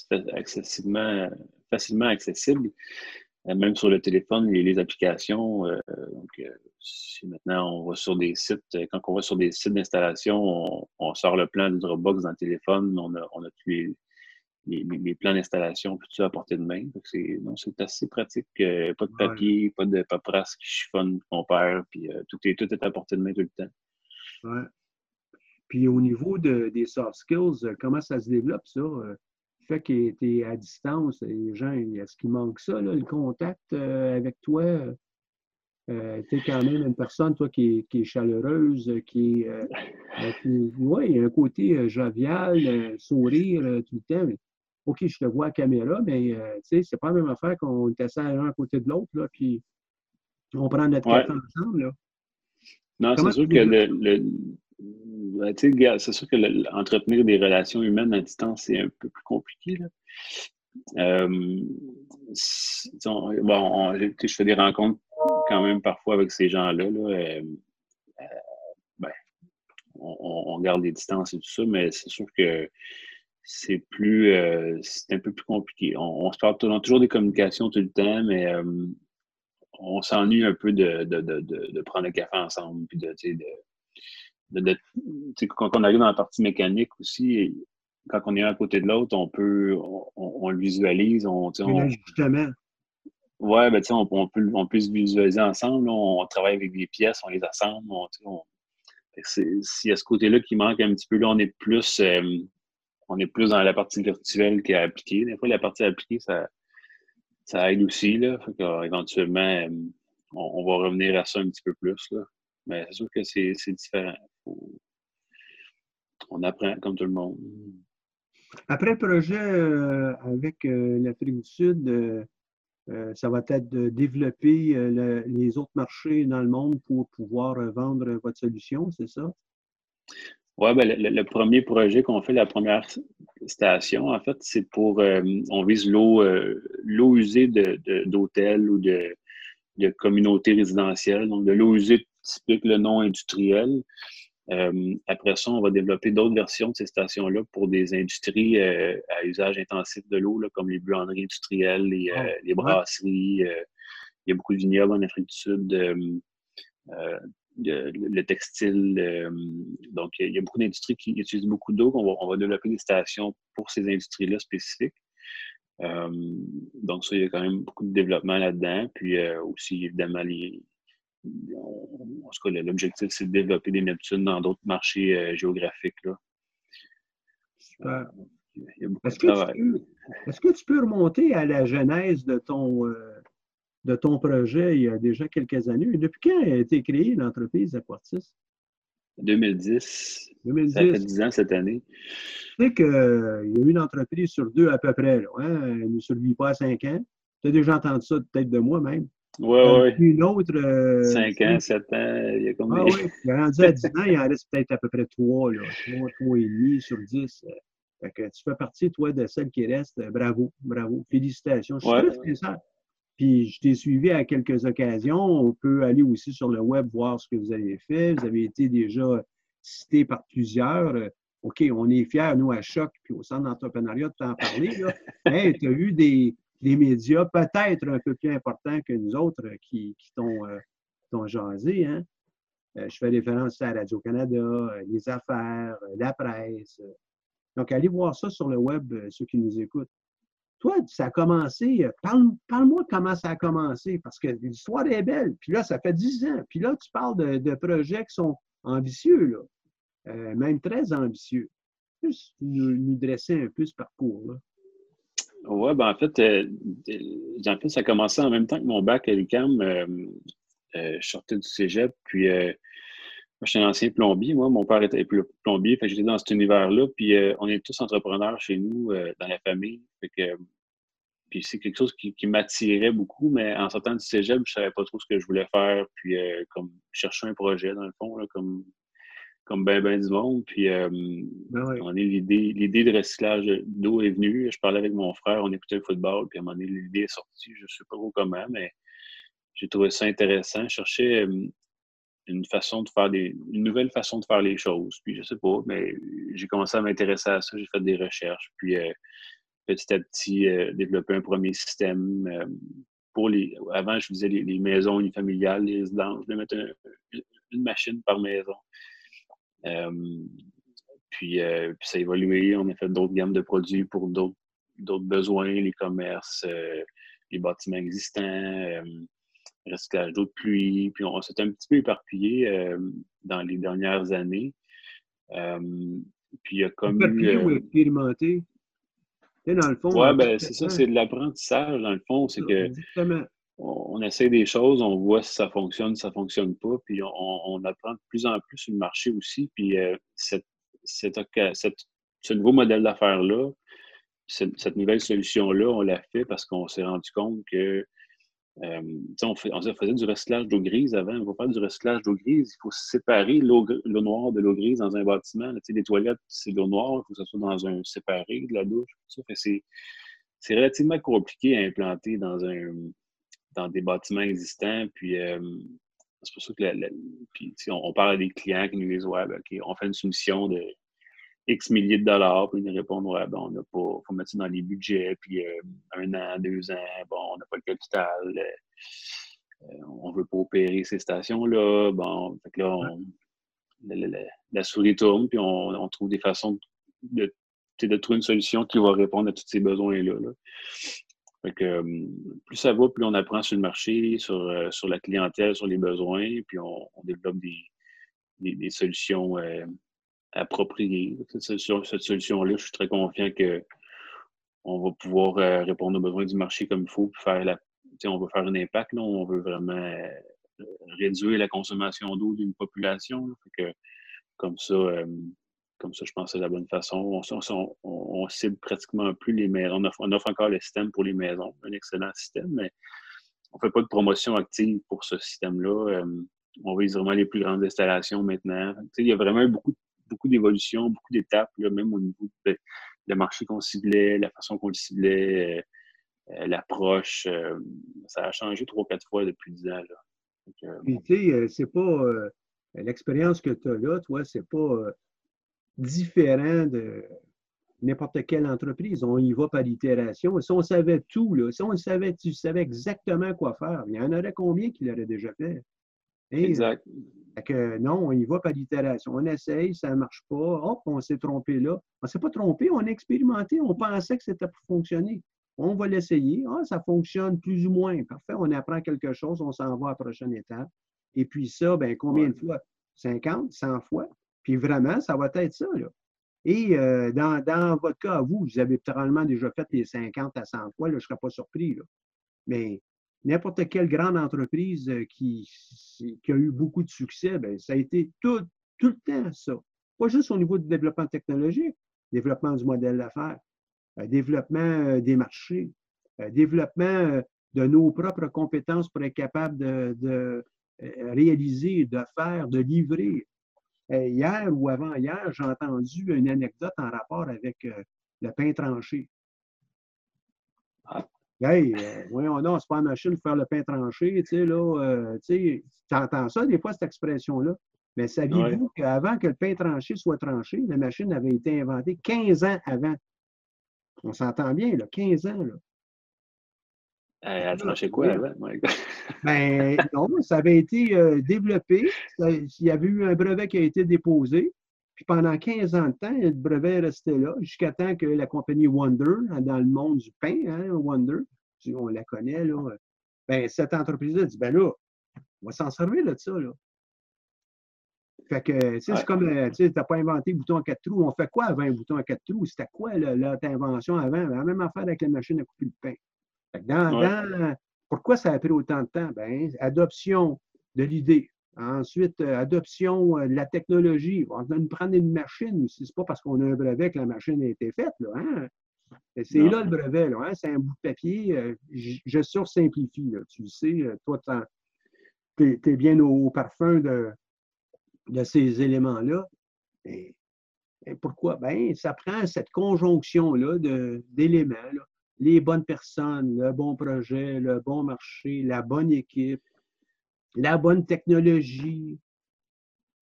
accessibles. Euh, même sur le téléphone, les, les applications. Euh, donc, si maintenant on va sur des sites, quand on va sur des sites d'installation, on, sort le plan de Dropbox dans le téléphone, on a, on a tous les, les, plans d'installation, tout ça à portée de main. C'est assez pratique. pas de papier, pas de paperasse qui chiffonne qu'on perd, puis tout, est, tout est à portée de main tout le temps. Ouais. Puis au niveau de, des soft skills, comment ça se développe ça? fait que tu es à distance, les gens, est-ce qu'il manque ça, le contact euh, avec toi? Euh, tu es quand même une personne, toi, qui est, chaleureuse, qui est. Euh, oui, il y a un côté jovial, sourire tout le temps. OK, je te vois à la caméra, mais tu sais, c'est pas la même affaire qu'on est assis un à côté de l'autre, là, puis on prend notre ouais. ensemble. Là. Non, c'est sûr que le, ben, c'est sûr que entretenir des relations humaines à distance, c'est un peu plus compliqué. Euh, bon, je fais des rencontres quand même parfois avec ces gens-là. Euh, euh, ben, on, garde des distances et tout ça, mais c'est sûr que c'est plus c'est un peu plus compliqué. On, se parle toujours des communications tout le temps, mais on s'ennuie un peu de, de, prendre un café ensemble puis de, quand on arrive dans la partie mécanique aussi, quand on est un à côté de l'autre, on peut, on, le visualise. On, on, justement. Ouais, ben, on, on, peut, on peut se visualiser ensemble. on travaille avec des pièces, on les assemble. S'il y a ce côté-là qui manque un petit peu, là, on est plus, euh, on est plus dans la partie virtuelle qui est appliquée. Des fois, la partie appliquée, ça, ça aide aussi. Là. éventuellement, euh, on, va revenir à ça un petit peu plus. Là. Mais c'est sûr que c'est différent. On apprend comme tout le monde. Après le projet avec l'Afrique du Sud, ça va être de développer les autres marchés dans le monde pour pouvoir vendre votre solution, c'est ça? Oui, ben, le, premier projet qu'on fait, la première station, en fait, c'est pour, euh, on vise l'eau euh, l'eau usée d'hôtels ou de, de communautés résidentielles, donc de l'eau usée typique, le non industriel. Euh, après ça, on va développer d'autres versions de ces stations-là pour des industries à usage intensif de l'eau, comme les buanderies industrielles, les, ah, les brasseries. il y a beaucoup de vignobles en Afrique du Sud le textile. Euh, donc, il y a beaucoup d'industries qui utilisent beaucoup d'eau. On va, développer des stations pour ces industries-là spécifiques. Euh, donc, ça, il y a quand même beaucoup de développement là-dedans. Puis euh, aussi, évidemment, les, en tout cas, l'objectif, c'est de développer des Neptunes dans d'autres marchés géographiques. Là. Super. Il y a beaucoup de travail. Est-ce que tu peux remonter à la genèse de ton, de ton projet il y a déjà quelques années. Depuis quand a été créée l'entreprise Aquartis? 2010. 2010. Ça fait 10 ans cette année. Tu sais qu'il euh, y a une entreprise sur deux à peu près. Là, hein? Elle ne survit pas à 5 ans. Tu as déjà entendu ça peut-être de moi même? Oui, oui. Une autre. 5 euh, ans, 7 ans, il y a combien? Ah oui, il est rendu à 10 ans, il en reste peut-être à peu près 3, là. 3, 3 et demi sur 10. Fait que tu fais partie, toi, de celles qui restent. Bravo, bravo. Félicitations. Je suis très sincère. Puis je t'ai suivi à quelques occasions. On peut aller aussi sur le web voir ce que vous avez fait. Vous avez été déjà cité par plusieurs. OK, on est fiers, nous, à Choc, puis au Centre d'entrepreneuriat, de t'en parler. hey, tu as eu des, médias peut-être un peu plus importants que nous autres qui, qui t'ont euh, jasé. Hein? Euh, je fais référence à Radio-Canada, euh, les affaires, la presse. Donc, allez voir ça sur le web, ceux qui nous écoutent. Toi, ça a commencé, euh, parle-moi comment ça a commencé, parce que l'histoire est belle. Puis là, ça fait dix ans. Puis là, tu parles de, projets qui sont ambitieux, là. Euh, même très ambitieux. Juste nous, nous, dresser un peu ce parcours-là. Oui, ben en fait, euh, en fait, ça a commencé en même temps que mon bac à l'UQAM. je sortais du cégep, puis moi, je suis un ancien plombier. Moi, mon père était plombier, fait j'étais dans cet univers-là. Puis on est tous entrepreneurs chez nous, dans la famille. Fait que puis c'est quelque chose qui, m'attirait beaucoup, mais en sortant du cégep, je ne savais pas trop ce que je voulais faire. Puis euh, comme chercher un projet, dans le fond, comme, comme ben ben du monde. Puis euh, ben l'idée, l'idée de recyclage d'eau est venue. Je parlais avec mon frère, on écoutait le football, puis à un moment donné, l'idée est sortie. Je ne sais pas trop comment, mais j'ai trouvé ça intéressant. Je cherchais euh, une façon de faire des. une nouvelle façon de faire les choses. Puis je sais pas, mais j'ai commencé à m'intéresser à ça, j'ai fait des recherches. Puis petit à petit euh, développer un premier système euh, pour les. Avant, je faisais les, maisons unifamiliales, les résidences. Je mettre une machine par maison. Euh, puis, ça a évolué. On a fait d'autres gammes de produits pour d'autres besoins, les commerces, les bâtiments existants, recyclage d'eau de pluie. Puis on s'est un petit peu éparpillé dans les dernières années. puis il y a comme eu, dans le fond. Oui, ben, c'est ça, c'est de l'apprentissage, dans le fond. C'est que on, essaie des choses, on voit si ça fonctionne, si ça ne fonctionne pas, puis on, apprend de plus en plus sur le marché aussi. Puis euh, cette, ce nouveau modèle d'affaires-là, cette, nouvelle solution-là, on l'a fait parce qu'on s'est rendu compte que euh, on, fait, on, faisait du recyclage d'eau grise avant. On va faire du recyclage d'eau grise. Il faut séparer l'eau noire de l'eau grise dans un bâtiment. Les toilettes, c'est l'eau noire. Il faut que ça soit dans un séparé de la douche. C'est relativement compliqué à implanter dans, un, dans des bâtiments existants. Puis, euh, c'est pour ça que puis, on, parle à des clients qui nous disent Ouais, ben, on fait une soumission de X milliers de dollars, puis ils répondent Ouais, ben, on n'a pas, faut mettre ça dans les budgets, puis euh, un an, deux ans, bon, on n'a pas le capital, euh, on ne veut pas opérer ces stations-là. Bon, fait que là, la, souris tourne, puis on, trouve des façons de, de, trouver une solution qui va répondre à tous ces besoins-là. Fait que, euh, plus ça va, plus on apprend sur le marché, sur, sur la clientèle, sur les besoins, puis on, développe des, des, solutions approprié. Sur cette solution-là, je suis très confiant qu'on va pouvoir euh, répondre aux besoins du marché comme il faut, faire la, on va faire un impact. Là, on veut vraiment euh, réduire la consommation d'eau d'une population. que, comme ça, euh, comme ça, je pense que c'est la bonne façon. On, cible pratiquement plus les maisons. On offre, encore le système pour les maisons, un excellent système, mais on ne fait pas de promotion active pour ce système-là. On vise vraiment les plus grandes installations maintenant. il y a vraiment beaucoup, beaucoup d'évolutions, beaucoup d'étapes, même au niveau de, le marché qu'on ciblait, la façon qu'on le ciblait, euh, euh, l'approche. ça a changé trois, quatre fois depuis dix ans. Là. tu sais, c'est pas l'expérience que tu as là, toi, c'est pas différent de n'importe quelle entreprise. On y va par itération. Si on savait tout, là, si on savait, tu savais exactement quoi faire, il y en aurait combien qui l'auraient déjà fait? exact. Que, non, on y va par itération. On essaye, ça ne marche pas. Hop, on s'est trompé là. On ne s'est pas trompé, on a expérimenté, on pensait que c'était pour fonctionner. On va l'essayer. Ah, ça fonctionne plus ou moins. Parfait, on apprend quelque chose, on s'en va à la prochaine étape. Et puis ça, ben, combien de fois? 50, 100 fois? Puis vraiment, ça va être ça. Là. Et euh, dans, votre cas, vous, vous avez probablement déjà fait les 50 à 100 fois, là, je ne serais pas surpris. Là. Mais n'importe quelle grande entreprise euh, qui, a eu beaucoup de succès, bien, ça a été tout, le temps ça. Pas juste au niveau du développement technologique, développement du modèle d'affaires, euh, développement des marchés, développement de nos propres compétences pour être capable de, de réaliser, de faire, de livrer. Euh, hier ou avant-hier, j'ai entendu une anecdote en rapport avec euh, le pain tranché. Hey, euh, voyons non, c'est pas une machine de faire le pain tranché, tu sais, là, tu entends ça des fois, cette expression-là. Mais saviez-vous qu'avant que le pain tranché soit tranché, la machine avait été inventée 15 ans avant? On s'entend bien, là, 15 ans, là. Elle a tranché quoi avant? ben, non, ça avait été euh, développé. il y avait eu un brevet qui a été déposé. Puis pendant 15 ans de temps, le brevet restait là, jusqu'à temps que la compagnie Wonder, dans le monde du pain, hein, Wonder, on la connaît, là, ben, cette entreprise-là dit, ben là, on va s'en servir de ça, là. Fait que, c'est comme, euh, tu n'as pas inventé bouton à quatre trous. On fait quoi avant un bouton à quatre trous? C'était quoi l'autre invention avant? La même affaire avec la machine à couper le pain. Dans, pourquoi ça a pris autant de temps? Ben, adoption de l'idée. Ensuite, euh, adoption euh, de la technologie. On va nous prendre une machine. Ce n'est pas parce qu'on a un brevet que la machine a été faite. Là, hein? C'est là le brevet. Là, hein? C'est un bout de papier. Euh, je, sursimplifie. Là. Tu le sais, toi, tu es, bien au, parfum de, de ces éléments-là. Et, pourquoi? Ben, ça prend cette conjonction-là d'éléments les bonnes personnes, le bon projet, le bon marché, la bonne équipe, la bonne technologie.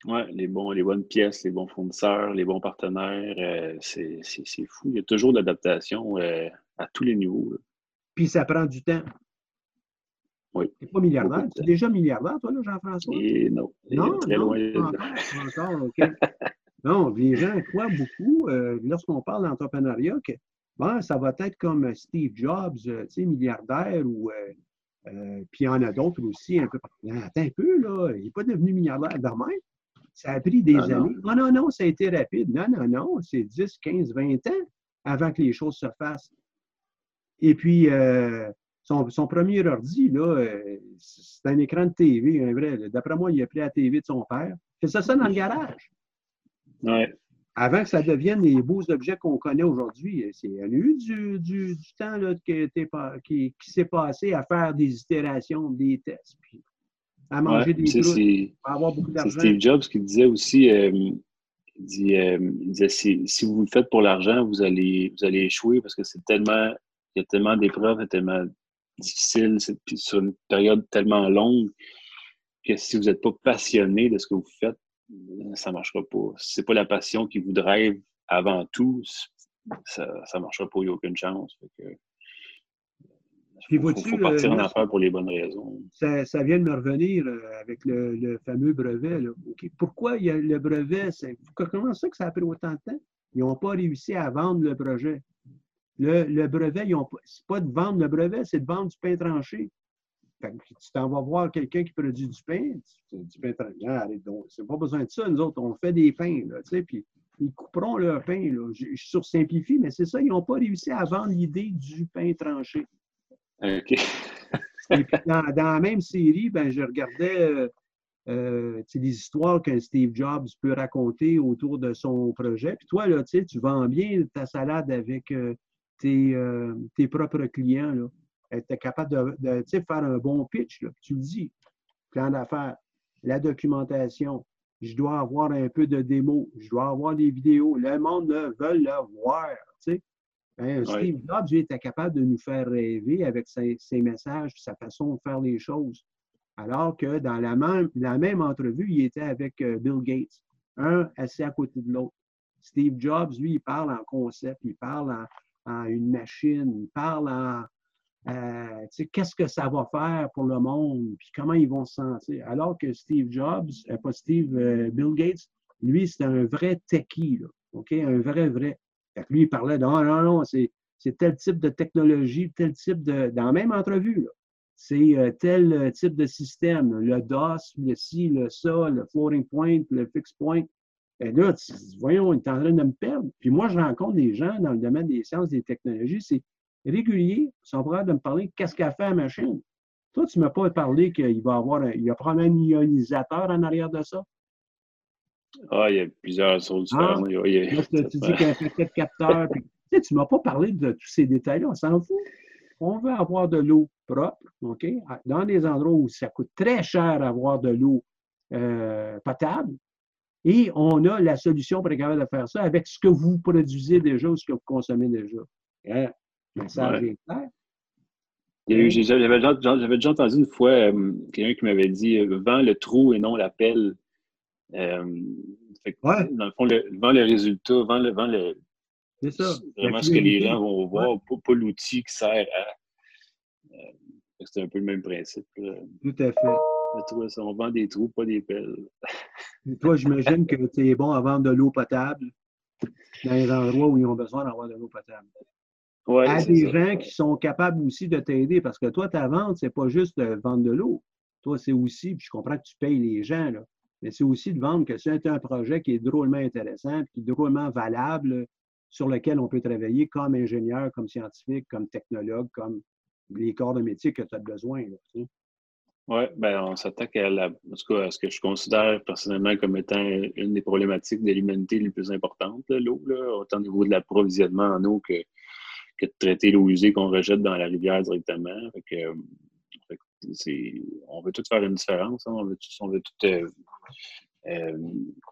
Oui, les, bons, les bonnes pièces, les bons fournisseurs, les bons partenaires, euh, c'est fou. Il y a toujours de l'adaptation euh, à tous les niveaux. Puis ça prend du temps. Oui. Tu n'es pas milliardaire. Tu es déjà milliardaire, toi, Jean-François? non. Non, très loin. Encore, non, les gens croient beaucoup, euh, lorsqu'on parle d'entrepreneuriat, que ça va être comme Steve Jobs, tu sais, milliardaire, ou euh, euh, puis il y en a d'autres aussi, un peu. Attends un peu, là, il n'est pas devenu milliardaire demain. Ça a pris des années. Non. non, non, ça a été rapide. Non, non, non, c'est 10, 15, 20 ans avant que les choses se fassent. Et puis, son, premier ordi, là, c'est un écran de TV, un vrai. D'après moi, il a pris la TV de son père. C'est ça, ça dans le garage. Ouais avant que ça devienne les beaux objets qu'on connaît aujourd'hui. Il y a eu du, temps qui, s'est passé à faire des itérations, des tests, puis à manger des trucs, à avoir beaucoup d'argent. C'est Steve Jobs qui disait aussi, euh, il, disait, si, vous le faites pour l'argent, vous allez, vous allez échouer parce que c'est tellement, il y a tellement d'épreuves, c'est tellement difficile, puis sur une période tellement longue que si vous n'êtes pas passionné de ce que vous faites, ça ne marchera pas. Si ce n'est pas la passion qui vous drive avant tout, ça ne marchera pas, il n'y a aucune chance. il faut, partir en affaires pour les bonnes raisons. Ça, vient de me revenir euh, avec le, fameux brevet. Pourquoi il y a le brevet? Comment ça que ça a pris autant de temps? Ils n'ont pas réussi à vendre le projet. Le, le brevet, ce n'est pas de vendre le brevet, c'est de vendre du pain tranché tu t'en vas voir quelqu'un qui produit du pain, du pain très bien, arrête donc. C'est pas besoin de ça. Nous autres, on fait des pains, là, tu sais, puis ils couperont leur pain. Là. Je, sursimplifie, mais c'est ça, ils n'ont pas réussi à vendre l'idée du pain tranché. OK. Et puis dans, la même série, ben, je regardais euh, euh, des histoires que Steve Jobs peut raconter autour de son projet. Puis toi, là, tu vends bien ta salade avec euh, tes, euh, tes, propres clients. Tu es capable de, faire un bon pitch. Là. Tu le dis. Plan d'affaires, la documentation. Je dois avoir un peu de démo. Je dois avoir des vidéos. Le monde veut le voir. Ben, Steve Jobs, lui, était capable de nous faire rêver avec ses, ses messages, sa façon de faire les choses. Alors que dans la même, la même entrevue, il était avec euh, Bill Gates, un assis à côté de l'autre. Steve Jobs, lui, il parle en concept, il parle en, une machine, il parle en euh, qu'est-ce que ça va faire pour le monde, puis comment ils vont se sentir? Alors que Steve Jobs, euh, pas Steve, Bill Gates, lui, c'est un vrai techie? Un vrai, vrai. lui, il parlait de non, non, non, c'est tel type de technologie, tel type de. Dans la même entrevue, c'est euh, tel euh, type de système, le DOS, le ci, le ça, le floating point, le fixed point. Et là, voyons, il est en train de me perdre. Puis moi, je rencontre des gens dans le domaine des sciences et des technologies, c'est régulier, sont prêts de me parler qu'est-ce qu'a fait la machine. Toi, tu ne m'as pas parlé qu'il va avoir un, il y a probablement un ionisateur en arrière de ça. Ah, il y a plusieurs solutions. Ah, tu dis qu'il y a un paquet de capteurs. tu ne m'as pas parlé de tous ces détails-là, on s'en fout on veut avoir de l'eau propre, OK? Dans des endroits où ça coûte très cher avoir de l'eau euh, potable. Et on a la solution pour être capable de faire ça avec ce que vous produisez déjà ou ce que vous consommez déjà. Message est clair. J'avais déjà, entendu une fois euh, quelqu'un qui m'avait dit euh, vends le trou et non la pelle. Dans le fond, le, vends le résultat, vends le, vends le, c'est ça. Vraiment ce que les gens vont voir, pas, l'outil qui sert à. Euh, c'est un peu le même principe. Tout à fait. on vend des trous, pas des pelles. toi, j'imagine que tu es bon à vendre de l'eau potable dans les endroits où ils ont besoin d'avoir de l'eau potable. Ouais, à des gens qui sont capables aussi de t'aider, parce que toi, ta vente, c'est pas juste de vendre de l'eau. Toi, c'est aussi, puis je comprends que tu payes les gens, là, mais c'est aussi de vendre que c'est un projet qui est drôlement intéressant, qui est drôlement valable, sur lequel on peut travailler comme ingénieur, comme scientifique, comme technologue, comme les corps de métier que tu as besoin. Oui, ben on s'attaque à, la, à ce que je considère personnellement comme étant une des problématiques de l'humanité les plus importantes, l'eau, autant au niveau de l'approvisionnement en eau que, que de traiter l'eau usée qu'on rejette dans la rivière directement. Euh, on veut tout faire une différence, hein. on veut tout, euh, euh,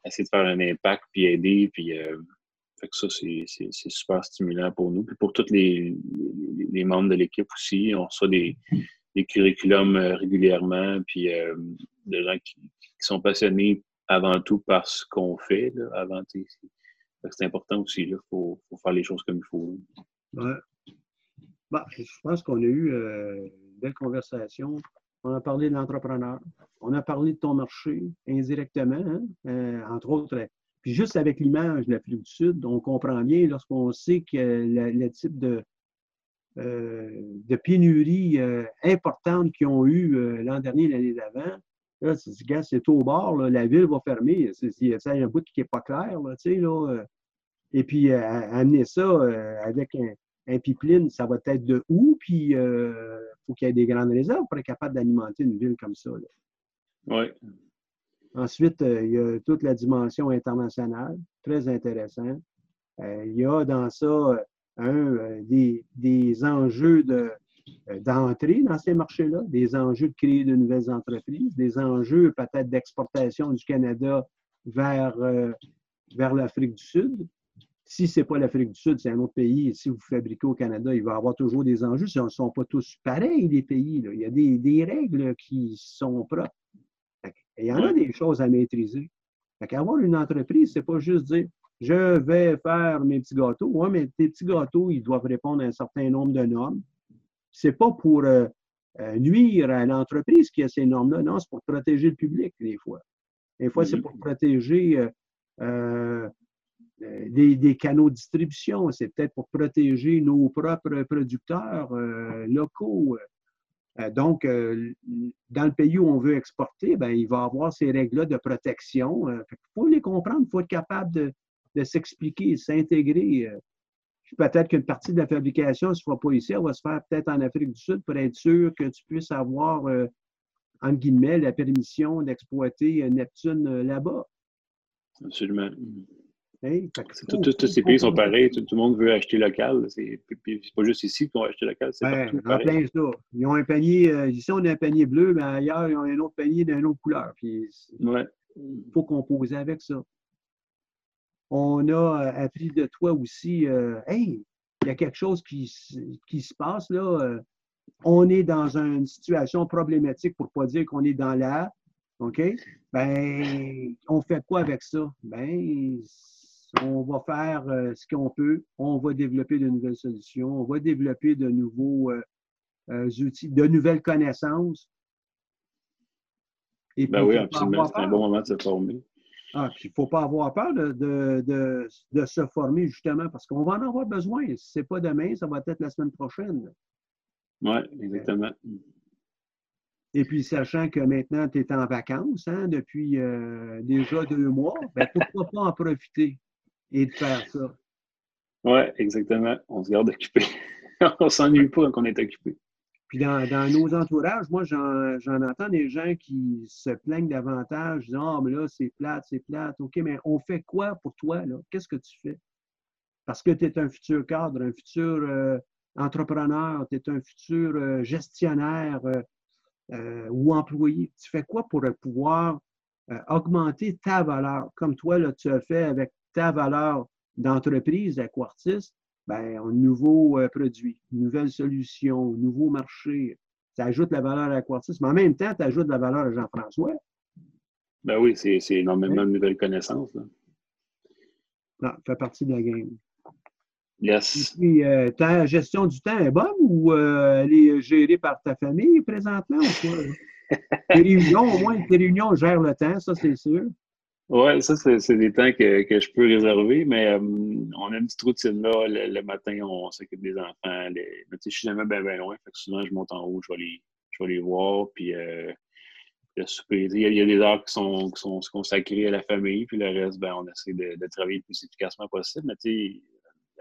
essayer de faire un impact, puis aider, puis ça, c'est super stimulant pour nous. Puis pour tous les, membres de l'équipe aussi, on reçoit des, curriculums régulièrement, puis des gens qui, sont passionnés avant tout par ce qu'on fait. Là, avant, c'est important aussi. Il faut, faire les choses comme il faut. Bah, je pense qu'on a eu euh, une belle conversation. On a parlé de l'entrepreneur. On a parlé de ton marché indirectement, hein? entre autres puis juste avec l'image de l'Afrique du Sud, on comprend bien lorsqu'on sait que le, type de, euh, de pénurie euh, importante qu'ils ont eu euh, l'an dernier, l'année d'avant, là, c'est au bord, la ville va fermer. Il y a un bout qui n'est pas clair, tu sais, là. Et puis, amener ça avec un, un, pipeline, ça va être de où? Puis, il faut qu'il y ait des grandes réserves pour être capable d'alimenter une ville comme ça. Oui. Ensuite, euh, il y a toute la dimension internationale, très intéressant. Euh, il y a dans ça euh, un, des, des, enjeux d'entrée dans ces marchés-là, des enjeux de créer de nouvelles entreprises, des enjeux peut-être d'exportation du Canada vers, vers l'Afrique du Sud. Si ce n'est pas l'Afrique du Sud, c'est un autre pays. Si vous fabriquez au Canada, il va y avoir toujours des enjeux. Ce ne sont pas tous pareils, les pays. Il y a des, des règles qui sont propres il y en a des choses à maîtriser. Fait Avoir une entreprise, c'est pas juste dire je vais faire mes petits gâteaux. Oui, mais tes petits gâteaux, ils doivent répondre à un certain nombre de normes. C'est pas pour euh, euh, nuire à l'entreprise qui a ces normes-là. Non, c'est pour protéger le public, des fois. Des fois, c'est pour protéger euh, des, canaux de distribution. C'est peut-être pour protéger nos propres producteurs locaux. Euh, donc, euh, dans le pays où on veut exporter, ben, il va avoir ces règles-là de protection. Il euh, faut les comprendre, il faut être capable de, de s'expliquer, s'intégrer. Peut-être qu'une partie de la fabrication ne se fera pas ici, elle va se faire peut-être en Afrique du Sud pour être sûr que tu puisses avoir entre guillemets, la permission d'exploiter Neptune là-bas. Absolument. Tous ces pays sont pareils. Tout, le monde veut acheter local. C'est pas juste ici qu'on va acheter local, c'est partout. En plein ça. Ils ont un panier. Euh, ici, on a un panier bleu, mais ailleurs, ils ont un autre panier d'une autre couleur. Il faut composer avec ça. On a euh, appris de toi aussi, euh, hey, il y a quelque chose qui, qui se passe là. on est dans une situation problématique pour ne pas dire qu'on est dans la. OK? Ben, on fait quoi avec ça? Ben, on va faire euh, ce qu'on peut, on va développer de nouvelles solutions, on va développer de nouveaux euh, euh, outils, de nouvelles connaissances. Et ben oui, absolument. C'est un bon moment de se former. Ah, puis il ne faut pas avoir peur de, de, de, se former, justement, parce qu'on va en avoir besoin. Si ce n'est pas demain, ça va être la semaine prochaine. Oui, exactement. Et puis, sachant que maintenant, tu es en vacances hein, depuis déjà deux mois, ben, pourquoi pas en profiter? Et de faire ça. Oui, exactement. On se garde occupé. on ne s'ennuie pas quand on est occupé. Puis dans, nos entourages, moi, j'en entends des gens qui se plaignent davantage, disant Ah, mais là, c'est plate, c'est plate. OK, mais on fait quoi pour toi, là? Qu'est-ce que tu fais? Parce que tu es un futur cadre, un futur euh, entrepreneur, tu es un futur euh, gestionnaire euh, ou employé. Tu fais quoi pour pouvoir augmenter ta valeur, comme toi, là, tu as fait avec ta valeur d'entreprise à Quartis, ben, un nouveau euh, produit, une nouvelle solution, un nouveau marché. Ça ajoute la valeur à Quartis, mais en même temps, tu ajoutes la valeur à Jean-François. Ben oui, c'est énormément de nouvelles connaissances. Là. Non, ça fait partie de la game. Yes. Et puis, euh, ta gestion du temps est bonne ou euh, elle est gérée par ta famille présentement ou quoi? tes réunions, au moins, tes réunions gèrent le temps, ça, c'est sûr. Oui, ça, c'est des temps que, que, je peux réserver, mais euh, on a une petite routine là. Le, matin, on s'occupe des enfants. Les... Mais, je suis jamais bien ben loin, fait que souvent je monte en haut, je vais les, je vais les voir, puis euh, le. Il y, a, des heures qui sont, qui sont consacrées à la famille, puis le reste, ben, on essaie de, de travailler le plus efficacement possible. Mais tu sais,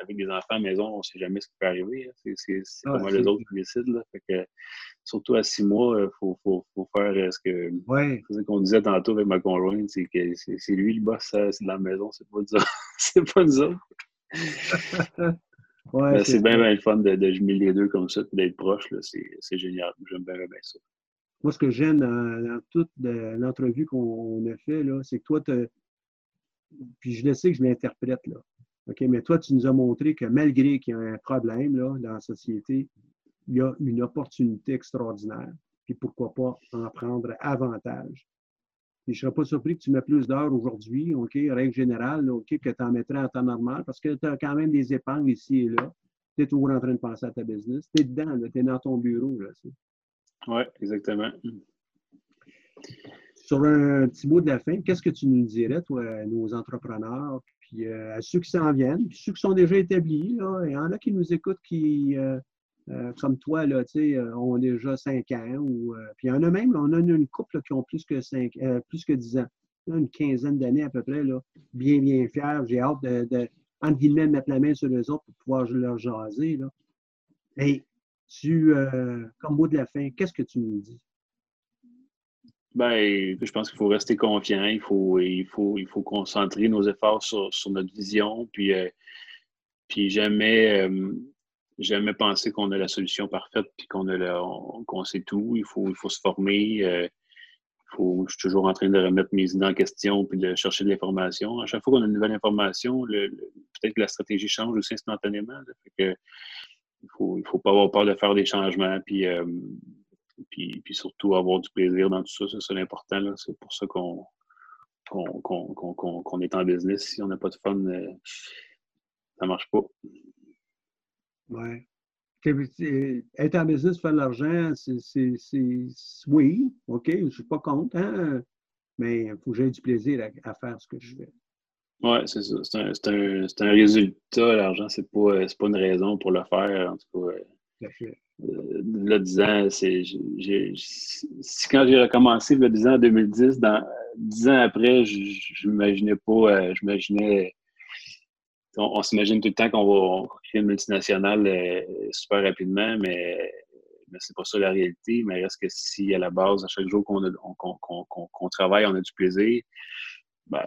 avec des enfants à la maison, on ne sait jamais ce qui peut arriver. Hein. C'est ah, comme les autres qui décident. Là. Fait que, surtout à six mois, il euh, faut, faut, faut, faire euh, ce que ouais. qu'on disait tantôt avec ma conjointe, c'est que c'est lui le boss c'est de la maison, c'est pas nous c'est pas nous autres. ouais, c'est bien, bien le fun de, de jumeler les deux comme ça, et d'être proche. C'est génial. J'aime bien, bien ça. Moi, ce que j'aime dans, toute l'entrevue qu'on a fait, c'est que toi, puis je le sais que je l'interprète, là. OK, mais toi, tu nous as montré que malgré qu'il y a un problème là, dans la société, il y a une opportunité extraordinaire. Puis pourquoi pas en prendre avantage. je ne serais pas surpris que tu mets plus d'heures aujourd'hui, OK, règle générale, OK, que tu en mettrais en temps normal, parce que tu as quand même des épargnes ici et là. Tu es toujours en train de penser à ta business. Tu es dedans, tu es dans ton bureau. Oui, exactement. Sur un petit mot de la fin, qu'est-ce que tu nous dirais, toi, à nos entrepreneurs, puis euh, à ceux qui s'en viennent, puis ceux qui sont déjà établis, il y en a qui nous écoutent qui, euh, euh, comme toi, là, ont déjà cinq ans. Ou, puis il y en a même, on a une couple qui ont plus que cinq, plus que dix ans. une quinzaine d'années à peu près, là, bien, bien fiers. J'ai hâte de, de, entre guillemets, mettre la main sur les autres pour pouvoir leur jaser. Là. Et tu, comme mot de la fin, qu'est-ce que tu nous dis? Ben, je pense qu'il faut rester confiant, il faut, il faut, il faut concentrer nos efforts sur, notre vision, puis, euh, puis jamais, euh, jamais penser qu'on a la solution parfaite, puis qu'on sait tout. Il faut, il faut se former. Euh, faut, je suis toujours en train de remettre mes idées en question, puis de chercher de l'information. À chaque fois qu'on a une nouvelle information, peut-être que la stratégie change aussi instantanément. il ne faut, il faut pas avoir peur de faire des changements, puis puis, puis surtout avoir du plaisir dans tout ça, c'est l'important. C'est pour ça qu'on est en business. Si on n'a pas de fun, euh, ça ne marche pas. Oui. Être en business, faire de l'argent, c'est oui, OK, je ne suis pas contre, hein, mais il faut que j'aie du plaisir à, faire ce que je fais. Oui, c'est ça. C'est un, un, un, résultat, l'argent, ce n'est pas, pas, une raison pour le faire. En tout cas, euh, là, 10 ans, c'est, quand j'ai recommencé, le 10 ans en 2010, dans, 10 ans après, je n'imaginais pas, euh, j'imaginais, on, s'imagine tout le temps qu'on va créer une multinationale euh, super rapidement, mais c'est pas ça la réalité. Mais est-ce que si à la base, à chaque jour qu'on travaille, on a du plaisir, ben,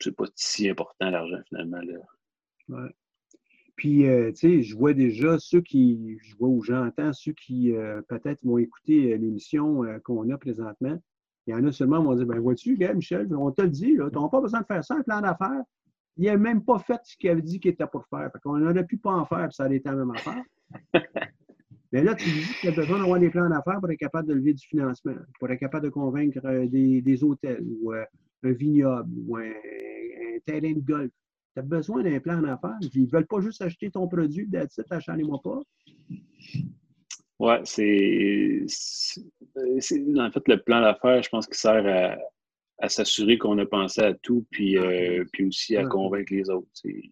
c'est pas si important l'argent finalement. Ouais. Puis, euh, tu sais, je vois déjà ceux qui, je vois ou j'entends ceux qui euh, peut-être vont écouter euh, l'émission qu'on a présentement. Il y en a seulement qui vont dire Ben, vois-tu, gars, Michel, on te le dit, tu n'as pas besoin de faire ça, un plan d'affaires. Il n'a même pas fait ce qu'il avait dit qu'il était pour faire. Fait qu'on aurait pu pas en faire, puis ça aurait été la même affaire. Mais là, tu dis qu'il y a besoin d'avoir des plans d'affaires pour être capable de lever du financement, pour être capable de convaincre des, hôtels ou un vignoble ou un terrain de golf tu as besoin d'un plan d'affaires. Ils ne veulent pas juste acheter ton produit, d'être achetez-moi pas. Oui, c'est. En fait, le plan d'affaires, je pense qu'il sert à, s'assurer qu'on a pensé à tout, puis, euh, puis aussi à convaincre les autres. Il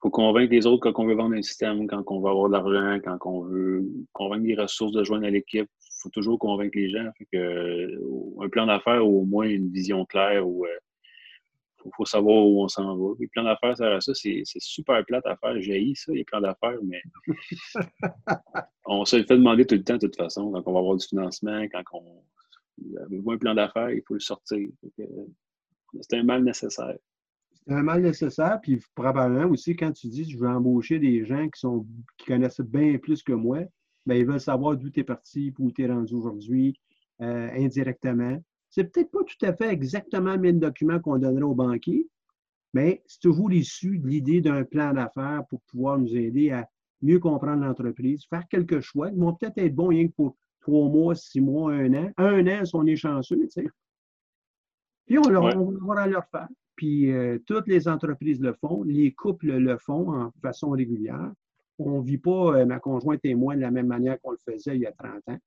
faut, convaincre les autres quand on veut vendre un système, quand on veut avoir de l'argent, quand on veut convaincre les ressources de joindre à l'équipe. Il faut toujours convaincre les gens. Fait que, un plan d'affaires ou au moins une vision claire ou euh, il faut savoir où on s'en va. Les plans d'affaires, ça, ça c'est super plate à faire. J'ai ça, les plans d'affaires, mais on se le fait demander tout le temps, de toute façon, quand on va avoir du financement, quand on veut un plan d'affaires, il faut le sortir. C'est un mal nécessaire. C'est un mal nécessaire, puis probablement aussi, quand tu dis je veux embaucher des gens qui sont qui connaissent bien plus que moi, bien, ils veulent savoir d'où tu es parti, où tu es rendu aujourd'hui, euh, indirectement. C'est peut-être pas tout à fait exactement le même document qu'on donnerait au banquier, mais c'est toujours issu de l'idée d'un plan d'affaires pour pouvoir nous aider à mieux comprendre l'entreprise, faire quelques choix qui vont peut-être être bons rien que pour trois mois, six mois, un an. Un an, si on est chanceux, tu sais. Puis on, leur, va leur faire. Puis euh, toutes les entreprises le font, les couples le font en façon régulière. On ne vit pas, euh, ma conjointe et moi, de la même manière qu'on le faisait il y a 30 ans.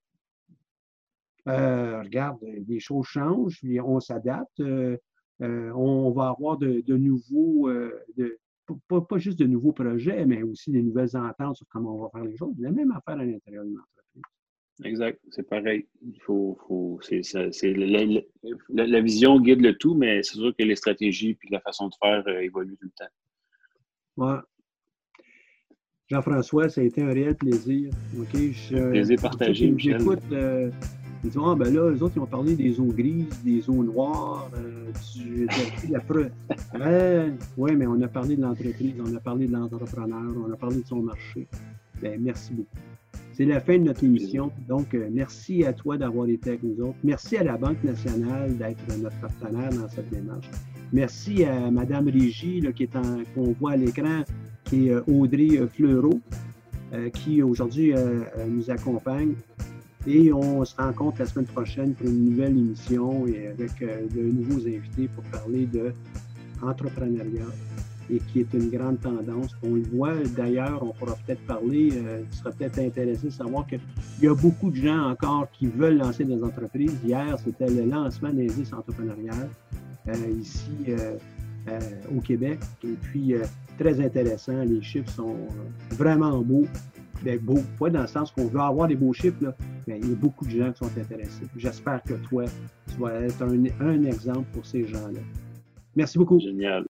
Euh, regarde, les choses changent, puis on s'adapte. Euh, euh, on va avoir de, nouveaux, de, pas, juste de nouveaux projets, mais aussi des nouvelles ententes sur comment on va faire les choses. La même affaire à l'intérieur d'une entreprise. Exact, c'est pareil. Il faut, faut c'est, la, vision guide le tout, mais c'est sûr que les stratégies et la façon de faire évoluent tout le temps. Ouais. Jean-François, ça a été un réel plaisir. OK? Je, plaisir partagé. J'écoute ils disent Ah, ben là, les autres, ils ont parlé des eaux grises, des eaux noires, euh, du, la preuve. oui, mais on a parlé de l'entreprise, on a parlé de l'entrepreneur, on a parlé de son marché. Ben, merci beaucoup. C'est la fin de notre émission. Donc, euh, merci à toi d'avoir été avec nous autres. Merci à la Banque nationale d'être notre partenaire dans cette démarche. Merci à Mme Régie, qu'on voit à l'écran, qui est euh, Audrey Fleureau, qui aujourd'hui nous accompagne. Et on se rencontre la semaine prochaine pour une nouvelle émission et avec euh, de nouveaux invités pour parler de et qui est une grande tendance. On le voit d'ailleurs, on pourra peut-être parler, euh, tu seras peut-être intéressé de savoir qu'il y a beaucoup de gens encore qui veulent lancer des entreprises. Hier, c'était le lancement d'indice entrepreneurial euh, ici au Québec. Et puis, très intéressant, les chiffres sont vraiment beaux. Bien, beau, pas dans le sens qu'on veut avoir des beaux chiffres, là, mais il y a beaucoup de gens qui sont intéressés. J'espère que toi, tu vas être un, un exemple pour ces gens-là. Merci beaucoup. Génial.